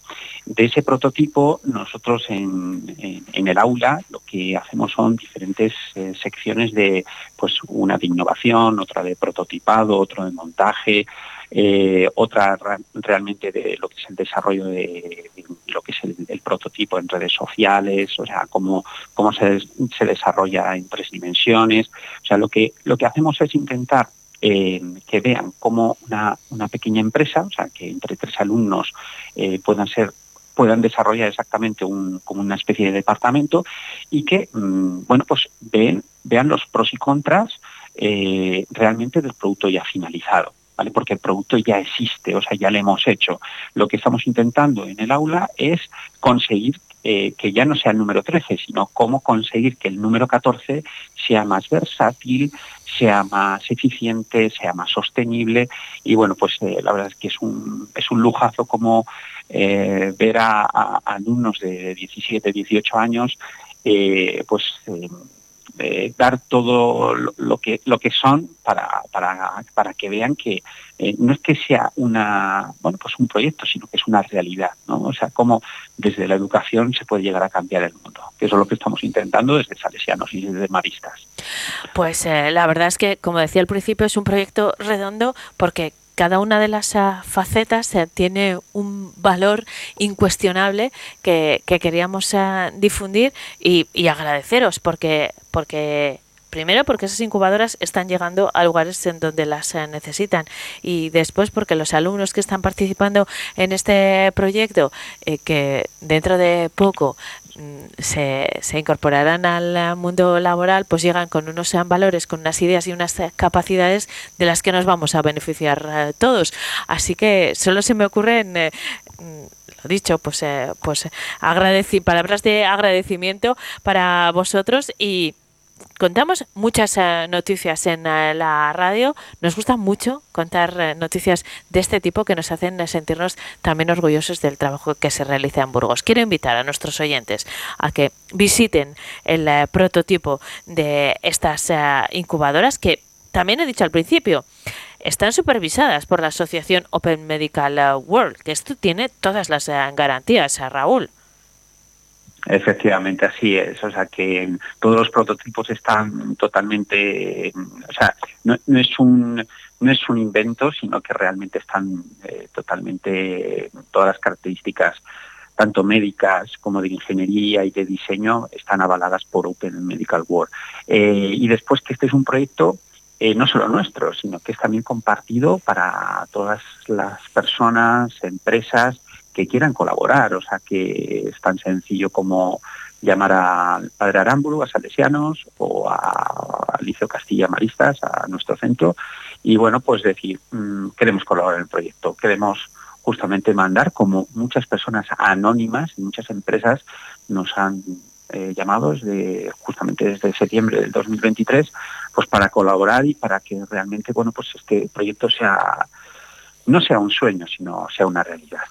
De ese prototipo, nosotros en, en, el aula lo que hacemos son diferentes eh, secciones de, pues, una de innovación, otra de prototipado, otro de montaje, eh, otra realmente de lo que es el desarrollo de, de lo que es el, el, prototipo en redes sociales, o sea, cómo, cómo se, se desarrolla en tres dimensiones. O sea, lo que, lo que hacemos es intentar eh, que vean cómo una, una, pequeña empresa, o sea, que entre tres alumnos eh, puedan ser puedan desarrollar exactamente un, como una especie de departamento y que, mmm, bueno, pues ven, vean los pros y contras eh, realmente del producto ya finalizado. ¿Vale? Porque el producto ya existe, o sea, ya lo hemos hecho. Lo que estamos intentando en el aula es conseguir eh, que ya no sea el número 13, sino cómo conseguir que el número 14 sea más versátil, sea más eficiente, sea más sostenible. Y bueno, pues eh, la verdad es que es un, es un lujazo como eh, ver a, alumnos de 17, 18 años pues eh, dar todo lo, que lo que son para, para, para que vean que eh, no es que sea una bueno pues un proyecto sino que es una realidad ¿no? o sea cómo desde la educación se puede llegar a cambiar el mundo que eso es lo que estamos intentando desde salesianos y desde maristas pues eh, la verdad es que como decía al principio es un proyecto redondo porque cada una de las uh, facetas uh, tiene un valor incuestionable que, que queríamos uh, difundir y, y, agradeceros porque, porque Primero porque esas incubadoras están llegando a lugares en donde las eh, necesitan y después porque los alumnos que están participando en este proyecto, eh, que dentro de poco mm, se, se, incorporarán al mundo laboral, pues llegan con unos eh, valores, con unas ideas y unas capacidades de las que nos vamos a beneficiar todos. Así que solo se me ocurren mm, lo dicho, pues, pues palabras de agradecimiento para vosotros y contamos muchas eh, noticias en eh, la radio. Nos gusta mucho contar eh, noticias de este tipo que nos hacen sentirnos también orgullosos del trabajo que se realiza en Burgos. Quiero invitar a nuestros oyentes a que visiten el prototipo de estas incubadoras que también he dicho al principio están supervisadas por la asociación Open Medical World, que esto tiene todas las garantías, Raúl. Efectivamente, así es. O sea, que todos los prototipos están totalmente, o sea, no, es un no es un invento, sino que realmente están eh, totalmente todas las características tanto médicas como de ingeniería y de diseño están avaladas por Open Medical World. Eh, y después que este es un proyecto eh, no solo nuestro, sino que es también compartido para todas las personas, empresas que quieran colaborar, o sea que es tan sencillo como llamar al padre Arámbulo, a Salesianos o al Liceo Castilla Maristas, a nuestro centro, y bueno, pues decir, mm, queremos colaborar en el proyecto, queremos justamente mandar, como muchas personas anónimas y muchas empresas nos han eh, llamado desde, justamente desde septiembre del 2023, pues para colaborar y para que realmente, bueno, pues este proyecto sea, no sea un sueño, sino sea una realidad.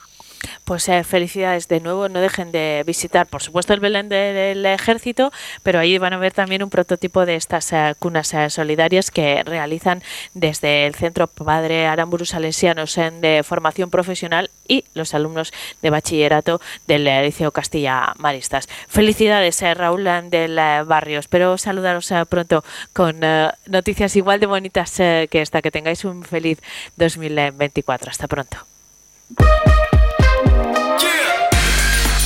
Pues eh, felicidades de nuevo, no dejen de visitar, por supuesto, el Belén del Ejército, pero ahí van a ver también un prototipo de estas eh, cunas eh, solidarias que realizan desde el Centro Padre Aramburu Salesianos de formación profesional y los alumnos de bachillerato del Liceo Castilla Maristas. Felicidades, Raúl del Barrio. Espero saludaros pronto con noticias igual de bonitas que esta. Que tengáis un feliz 2024. Hasta pronto.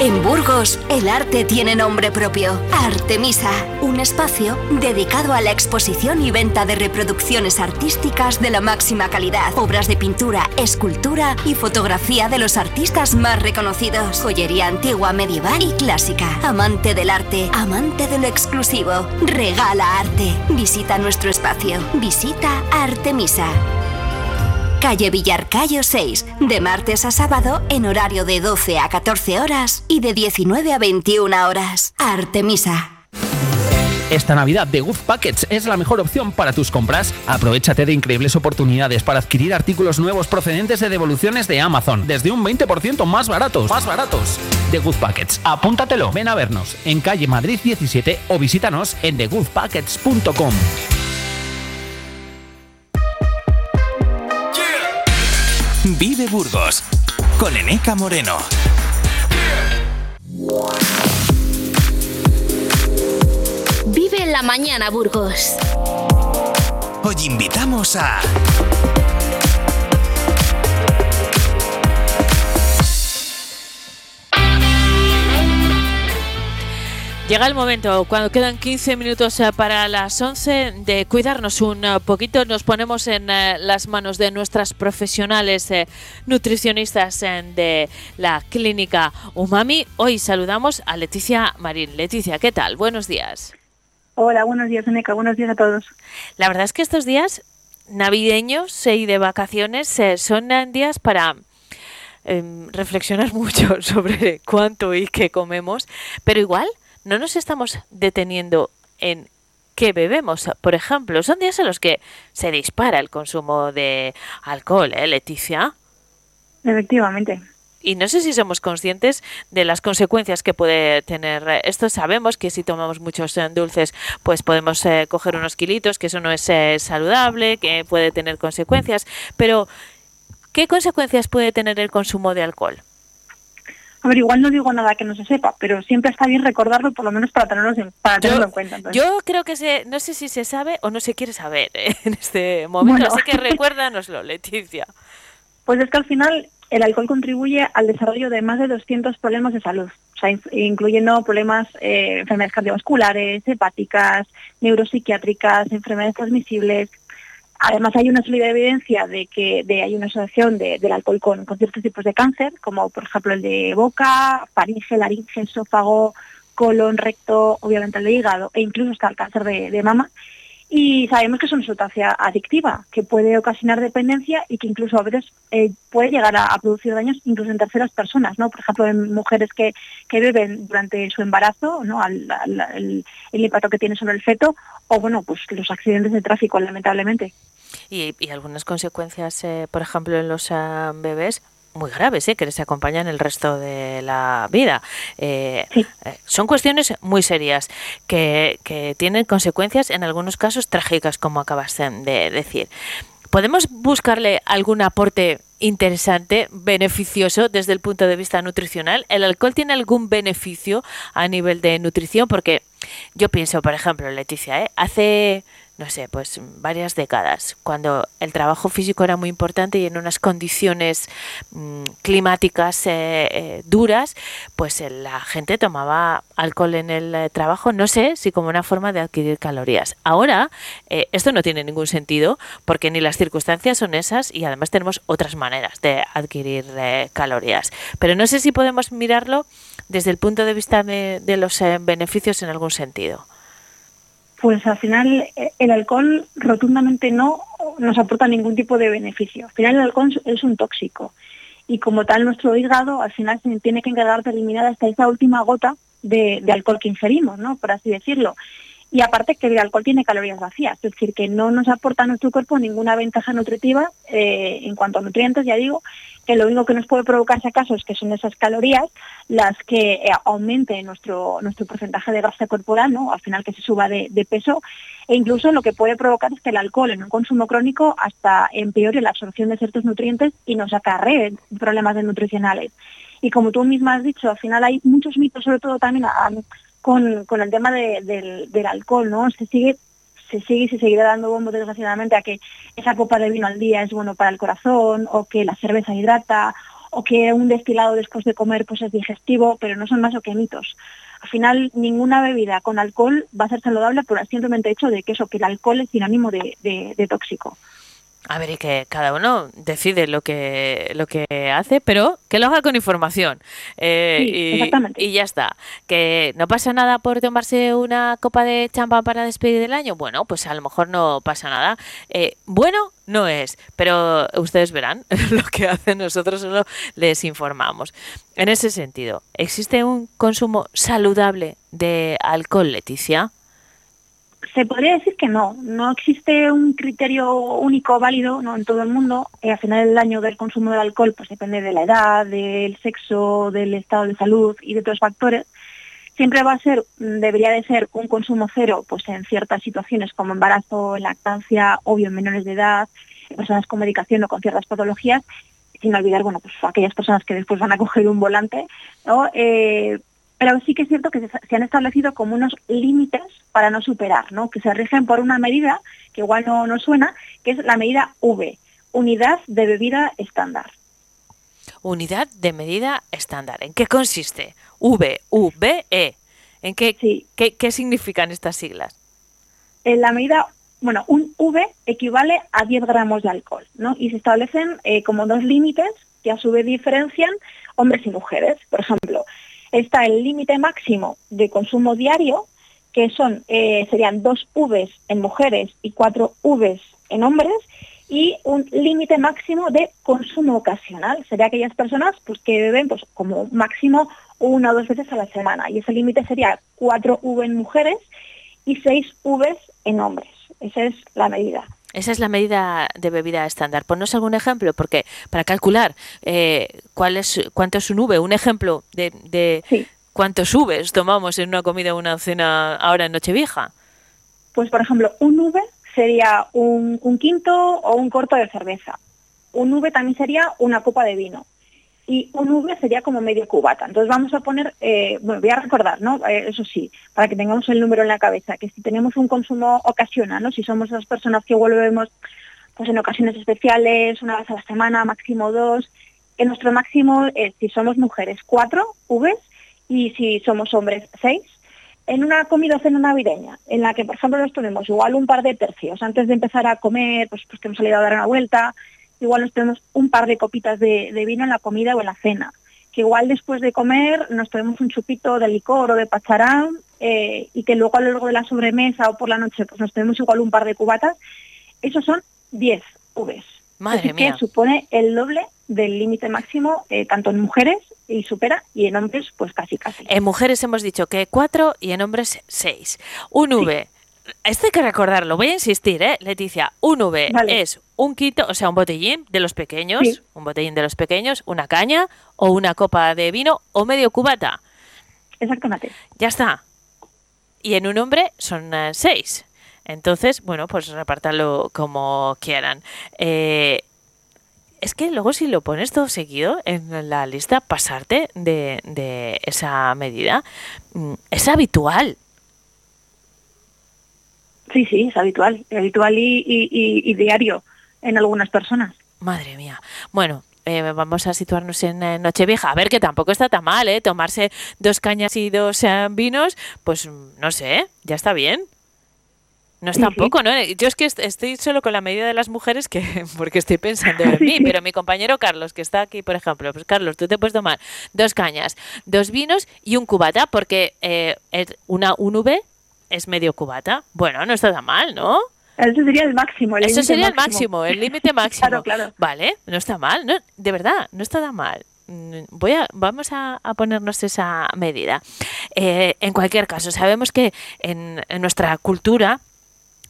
En Burgos, el arte tiene nombre propio. Artemisa, un espacio dedicado a la exposición y venta de reproducciones artísticas de la máxima calidad, obras de pintura, escultura y fotografía de los artistas más reconocidos, joyería antigua, medieval y clásica. Amante del arte, amante de lo exclusivo, regala arte. Visita nuestro espacio. Visita Artemisa calle Villarcayo 6, de martes a sábado en horario de 12 a 14 horas y de 19 a 21 horas. Artemisa. Esta Navidad The Good Packets es la mejor opción para tus compras. Aprovechate de increíbles oportunidades para adquirir artículos nuevos procedentes de devoluciones de Amazon, desde un 20% más baratos. Más baratos. The Good Packets. Apúntatelo. Ven a vernos en calle Madrid 17 o visítanos en thegoodpackets.com. Vive Burgos con Eneca Moreno. Vive en la mañana Burgos. Hoy invitamos a... Llega el momento, cuando quedan 15 minutos eh, para las 11, de cuidarnos un eh, poquito. Nos ponemos en eh, las manos de nuestras profesionales nutricionistas de la clínica Umami. Hoy saludamos a Leticia Marín. Leticia, ¿qué tal? Buenos días. Hola, buenos días, Neca. Buenos días a todos. La verdad es que estos días navideños y de vacaciones son días para em, reflexionar mucho sobre cuánto y qué comemos, pero igual no nos estamos deteniendo en qué bebemos. Por ejemplo, son días en los que se dispara el consumo de alcohol, ¿eh, Leticia? Efectivamente. Y no sé si somos conscientes de las consecuencias que puede tener esto. Sabemos que si tomamos muchos eh, dulces, pues podemos eh, coger unos kilitos, que eso no es eh, saludable, que puede tener consecuencias. Pero, ¿qué consecuencias puede tener el consumo de alcohol? A ver, igual no digo nada que no se sepa, pero siempre está bien recordarlo, por lo menos para tenerlo en, para tenerlo en cuenta. entonces. Yo creo que se, no sé si se sabe o no se quiere saber ¿eh? en este momento, Bueno. así que recuérdanoslo, Leticia. Pues es que al final el alcohol contribuye al desarrollo de más de 200 problemas de salud, o sea, incluyendo problemas, eh, enfermedades cardiovasculares, hepáticas, neuropsiquiátricas, enfermedades transmisibles. Además hay una sólida evidencia de que hay una asociación de- del alcohol con, ciertos tipos de cáncer, como por ejemplo el de boca, faringe, laringe, esófago, colon, recto, obviamente el de hígado e incluso hasta el cáncer de mama. Y sabemos que es una sustancia adictiva, que puede ocasionar dependencia y que incluso a veces eh, puede llegar a, producir daños incluso en terceras personas, ¿no? Por ejemplo, en mujeres que, que beben durante su embarazo, ¿no? Al- el impacto que tiene sobre el feto, o bueno, pues los accidentes de tráfico, lamentablemente. Y, y algunas consecuencias, eh, por ejemplo, en los ah, bebés muy graves, ¿eh? que les acompañan el resto de la vida. Eh, eh, son cuestiones muy serias que, que tienen consecuencias en algunos casos trágicas, como acabas de de decir. ¿Podemos buscarle algún aporte interesante, beneficioso desde el punto de vista nutricional? ¿El alcohol tiene algún beneficio a nivel de nutrición? Porque yo pienso, por ejemplo, Leticia, ¿eh? hace, no sé, pues varias décadas, cuando el trabajo físico era muy importante y en unas condiciones mm, climáticas eh, eh, duras, pues eh, la gente tomaba alcohol en el eh, trabajo, no sé si como una forma de adquirir calorías. Ahora esto no tiene ningún sentido porque ni las circunstancias son esas y además tenemos otras maneras de adquirir calorías. Pero no sé si podemos mirarlo desde el punto de vista de, de los beneficios en algún sentido. Pues al final eh, el alcohol rotundamente no nos aporta ningún tipo de beneficio. Al final el alcohol es- un tóxico y como tal nuestro hígado al final se tiene que encargar de eliminar hasta esa última gota de, de alcohol que ingerimos, ¿no? Por así decirlo. Y aparte que el alcohol tiene calorías vacías, es decir, que no nos aporta a nuestro cuerpo ninguna ventaja nutritiva eh, en cuanto a nutrientes, ya digo, que lo único que nos puede provocar si acaso es que son esas calorías las que eh, aumenten nuestro, nuestro porcentaje de grasa corporal, ¿no? Al final que se suba de, peso, e incluso lo que puede provocar es que el alcohol en un consumo crónico hasta empeore la absorción de ciertos nutrientes y nos acarree problemas de nutricionales. Y como tú misma has dicho, al final hay muchos mitos, sobre todo también a- con, con el tema de- del, del alcohol, ¿no? Se sigue se sigue y se seguirá dando bombo desgraciadamente a que esa copa de vino al día es bueno para el corazón o que la cerveza hidrata o que un destilado después de comer pues es digestivo, pero no son más o que mitos. Al final ninguna bebida con alcohol va a ser saludable por el simplemente hecho de que eso, que el alcohol es sinónimo de, de- de tóxico. A ver, y que cada uno decide lo que, lo que hace, pero que lo haga con información. Eh, Sí, y, exactamente. y ya está. Que no pasa nada por tomarse una copa de champán para despedir el año. Bueno, pues a lo mejor no pasa nada. Eh, bueno, no es, pero ustedes verán lo que hacen, nosotros solo les informamos. En ese sentido, ¿existe un consumo saludable de alcohol, Leticia? Se podría decir que no, no existe un criterio único válido ¿no? en todo el mundo. Eh, al final del año del consumo del alcohol pues depende de la edad, del sexo, del estado de salud y de otros factores. Siempre va a ser, debería de ser un consumo cero pues en ciertas situaciones como embarazo, lactancia, obvio en menores de edad, personas con medicación o con ciertas patologías, sin olvidar bueno pues aquellas personas que después van a coger un volante, ¿no? Eh, pero sí que es cierto que se, se han establecido como unos límites para no superar, ¿no? que se rigen por una medida que igual no, no suena, que es la medida V, unidad de bebida estándar. Unidad de medida estándar. ¿En qué consiste? V, U, B, E. ¿En qué, qué, qué significan estas siglas? En la medida, bueno, un V equivale a 10 gramos de alcohol, ¿no? Y se establecen eh, como dos límites que a su vez diferencian hombres y mujeres. Por ejemplo, está el límite máximo de consumo diario, que son eh, serían dos Vs en mujeres y cuatro Vs en hombres, y un límite máximo de consumo ocasional. Sería aquellas personas pues, que beben pues, como máximo una o dos veces a la semana. Y ese límite sería 4 V en mujeres y 6 Vs en hombres. Esa es la medida. Esa es la medida de bebida estándar. Ponnos algún ejemplo, porque para calcular eh, cuál es, cuánto es un V, un ejemplo de, de cuántos Vs tomamos en una comida o una cena ahora en Nochevieja. Pues, por ejemplo, un V sería un, un quinto o un corto de cerveza. Un V también sería una copa de vino. Y un V sería como medio cubata. Entonces vamos a poner, eh, bueno, voy a recordar, ¿no? Eh, eso sí, para que tengamos el número en la cabeza, que si tenemos un consumo ocasional, ¿no? Si somos las personas que volvemos pues en ocasiones especiales, una vez a la semana, máximo dos, en nuestro máximo, es, si somos mujeres, cuatro Vs y si somos hombres, seis. En una comida cena navideña, en la que, por ejemplo, nos tomemos igual un par de tercios antes de empezar a comer, pues, pues que hemos salido a dar una vuelta, igual nos tenemos un par de copitas de, vino en la comida o en la cena. Que igual después de comer nos tomemos un chupito de licor o de pacharán eh, y que luego a lo largo de la sobremesa o por la noche pues nos tenemos igual un par de cubatas. Esos son 10 Vs. Madre que supone el doble del límite máximo eh, tanto en mujeres y supera y en hombres pues casi casi. En mujeres hemos dicho que 4 y en hombres 6. Un V esto hay que recordarlo, voy a insistir, ¿eh? Leticia, un V es un quito, o sea, un botellín de los pequeños, un botellín de los pequeños, una caña o una copa de vino o medio cubata. Exactamente. Ya está. Y en un hombre son eh, seis. Entonces, bueno, pues repártalo como quieran. Eh, es que luego si lo pones todo seguido en la lista, pasarte de, de esa medida mm, es habitual. Sí, sí, es habitual, habitual y, diario en algunas personas. Madre mía. Bueno, eh, vamos a situarnos en Nochevieja. A ver, que tampoco está tan mal, ¿eh? Tomarse dos cañas y dos eh, vinos, pues no sé, ya está bien. No es tampoco, ¿no? Yo es que estoy solo con la medida de las mujeres que porque estoy pensando en mí, pero mi compañero Carlos, que está aquí, por ejemplo, pues Carlos, tú te puedes tomar dos cañas, dos vinos y un cubata, porque eh, una, un V es medio cubata. Bueno, no está tan mal, ¿no? Eso sería el máximo. El Eso sería el máximo, el límite máximo. claro, claro. Vale, no está mal. No, de verdad, no está tan mal. Voy a, vamos a, ponernos esa medida. Eh, en cualquier caso, sabemos que en, nuestra cultura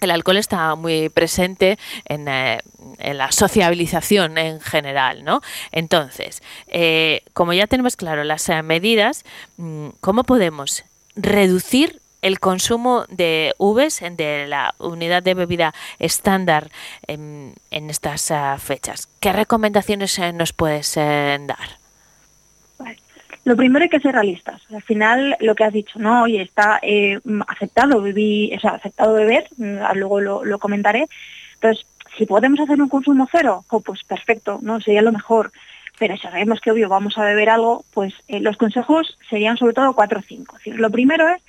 el alcohol está muy presente en, eh, en, la sociabilización en general, ¿no? Entonces, eh, como ya tenemos claro las medidas, mm, ¿cómo podemos reducir el consumo de uves de la unidad de bebida estándar en, estas ah, fechas. ¿Qué recomendaciones eh, nos puedes eh, dar? Lo primero hay que ser realistas. Al final, lo que has dicho, ¿no? Oye, está eh, aceptado o aceptado beber, mm, luego lo, comentaré. Entonces, si podemos hacer un consumo cero, pues perfecto, ¿no? Sería lo mejor. Pero si sabemos que obvio vamos a beber algo, pues los consejos serían sobre todo cuatro o cinco. lo primero es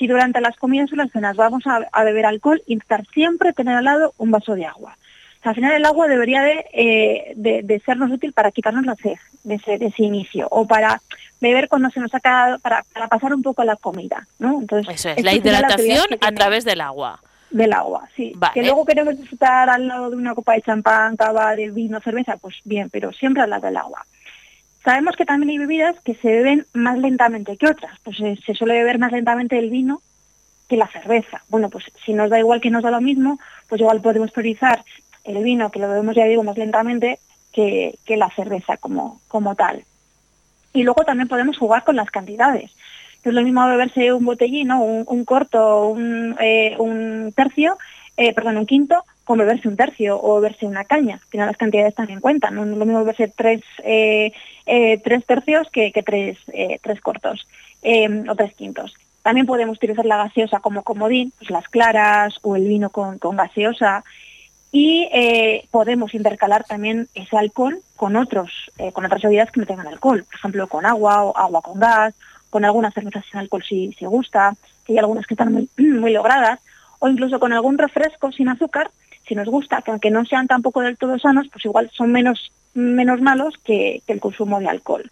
si durante las comidas o las cenas vamos a, beber alcohol, intentar siempre tener al lado un vaso de agua. al final el agua debería eh, de, sernos útil para quitarnos la sed de ese, inicio o para beber cuando se nos ha quedado, para, pasar un poco la comida. ¿no? Entonces, Eso es, la hidratación a través del agua. Del agua, sí. Que luego queremos disfrutar al lado de una copa de champán, cava, de vino, cerveza, pues bien, pero siempre al lado del agua. Sabemos que también hay bebidas que se beben más lentamente que otras. Pues eh, se suele beber más lentamente el vino que la cerveza. Bueno, pues si nos da igual que nos da lo mismo, pues igual podemos priorizar el vino, que lo bebemos ya digo más lentamente, que, la cerveza como, como tal. Y luego también podemos jugar con las cantidades. es lo mismo beberse un botellín, un, un, corto, un, eh, un tercio, eh, perdón, un quinto, como beberse un tercio o beberse una caña. Al final las cantidades están en cuenta. No es lo mismo beberse tres, eh, eh, tres tercios que, tres, tres cortos o tres quintos. También podemos utilizar la gaseosa como comodín, pues las claras o el vino con, con gaseosa. Y podemos intercalar también ese alcohol con otros, con otras bebidas que no tengan alcohol. Por ejemplo, con agua o agua con gas, con algunas cervezas sin alcohol si, se gusta, que hay algunas que están muy, muy logradas o incluso con algún refresco sin azúcar, si nos gusta, que aunque no sean tampoco del todo sanos, pues igual son menos, menos malos que, el consumo de alcohol.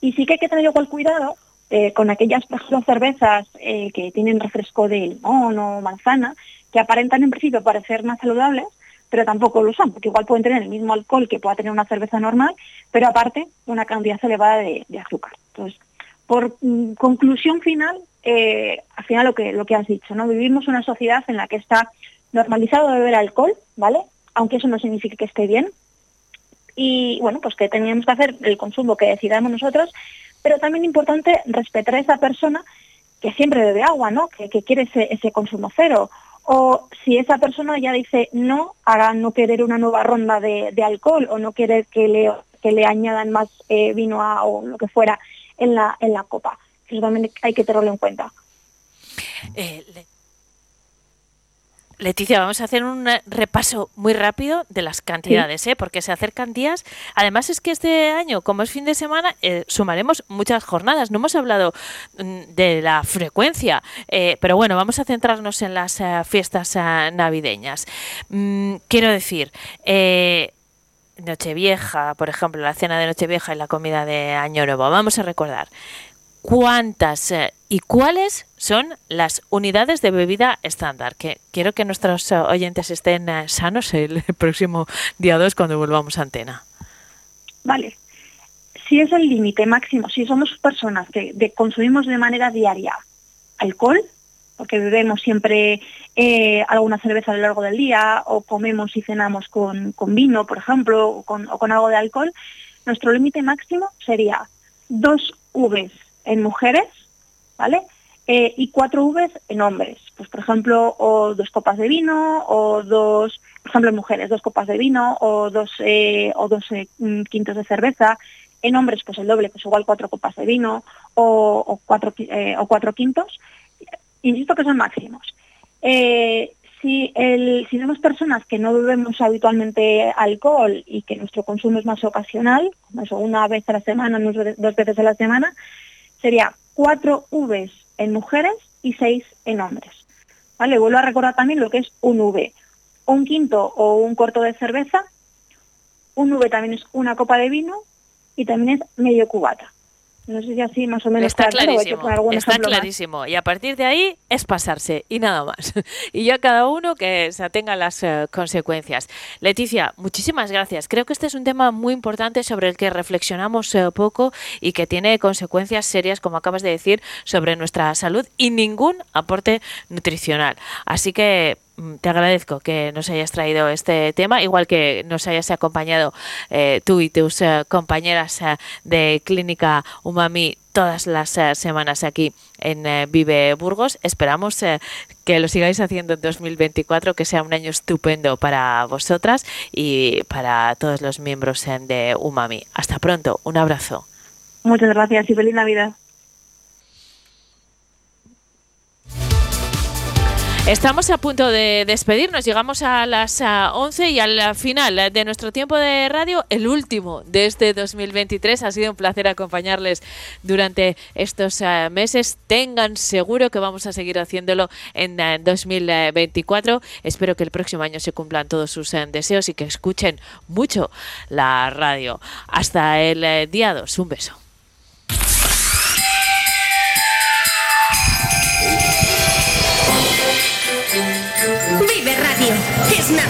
Y sí que hay que tener igual cuidado eh, con aquellas, cervezas eh, que tienen refresco de limón o manzana, que aparentan en principio parecer más saludables, pero tampoco lo son, porque igual pueden tener el mismo alcohol que pueda tener una cerveza normal, pero aparte una cantidad elevada de, azúcar. Entonces, por mm, conclusión final, eh, al final lo que, lo que has dicho, ¿no? Vivimos una sociedad en la que está normalizado beber alcohol, ¿vale? Aunque eso no signifique que esté bien. Y bueno, pues que teníamos que hacer el consumo que decidamos nosotros, pero también importante respetar a esa persona que siempre bebe agua, ¿no? Que, quiere ese, consumo cero. O si esa persona ya dice no, haga no querer una nueva ronda de, alcohol o no quiere que le que le añadan más eh, vino a, o lo que fuera en la, en la copa. Eso también hay que tenerlo en cuenta. Eh, Leticia, vamos a hacer un eh, repaso muy rápido de las cantidades, ¿eh? porque se acercan días. Además es que este año, como es fin de semana, eh, sumaremos muchas jornadas. No hemos hablado mm, de la frecuencia, eh, pero bueno, vamos a centrarnos en las fiestas navideñas. Mm, quiero decir, Nochevieja, por ejemplo, la cena de Nochevieja y la comida de Año Nuevo. Vamos a recordar cuántas y cuáles son las unidades de bebida estándar. Que quiero que nuestros oyentes estén sanos el próximo día 2 cuando volvamos a antena. Vale. Si es el límite máximo, si somos personas que consumimos de manera diaria alcohol, porque bebemos siempre eh, alguna cerveza a lo largo del día, o comemos y cenamos con, con vino, por ejemplo, o con, o con algo de alcohol, nuestro límite máximo sería dos Vs en mujeres, ¿vale? Eh, y cuatro Vs en hombres. Pues por ejemplo, o dos copas de vino, o dos, por ejemplo en mujeres, dos copas de vino, o dos, eh, o dos eh, quintos de cerveza. En hombres, pues el doble, pues igual cuatro copas de vino, o, cuatro, o cuatro quintos. Insisto que son máximos. si, el, si somos personas que no bebemos habitualmente alcohol y que nuestro consumo es más ocasional, eso una vez a la semana, dos veces a la semana, sería 4 Vs en mujeres y 6 en hombres. ¿Vale? Vuelvo a recordar también lo que es un V. Un quinto o un corto de cerveza, un V también es una copa de vino y también es medio cubata. No sé si así más o menos está clarísimo. está clarísimo. Y a partir de ahí es pasarse y nada más. y ya cada uno que se atenga a las eh, consecuencias. Leticia, muchísimas gracias. Creo que este es un tema muy importante sobre el que reflexionamos eh, poco y que tiene consecuencias serias, como acabas de decir, sobre nuestra salud y ningún aporte nutricional. Así que te agradezco que nos hayas traído este tema, igual que nos hayas acompañado eh, tú y tus eh, compañeras eh, de Clínica Umami todas las semanas aquí en Vive Burgos. Esperamos que lo sigáis haciendo en 2024, que sea un año estupendo para vosotras y para todos los miembros de Umami. Hasta pronto, un abrazo. Muchas gracias y feliz Navidad. Estamos a punto de despedirnos, llegamos a las 11 y al final de nuestro tiempo de radio, el último de este 2023. Ha sido un placer acompañarles durante estos eh, meses. Tengan seguro que vamos a seguir haciéndolo en 2024. Eh, Espero que el próximo año se cumplan todos sus eh, deseos y que escuchen mucho la radio. Hasta el día 2. Un beso. Es Navidad.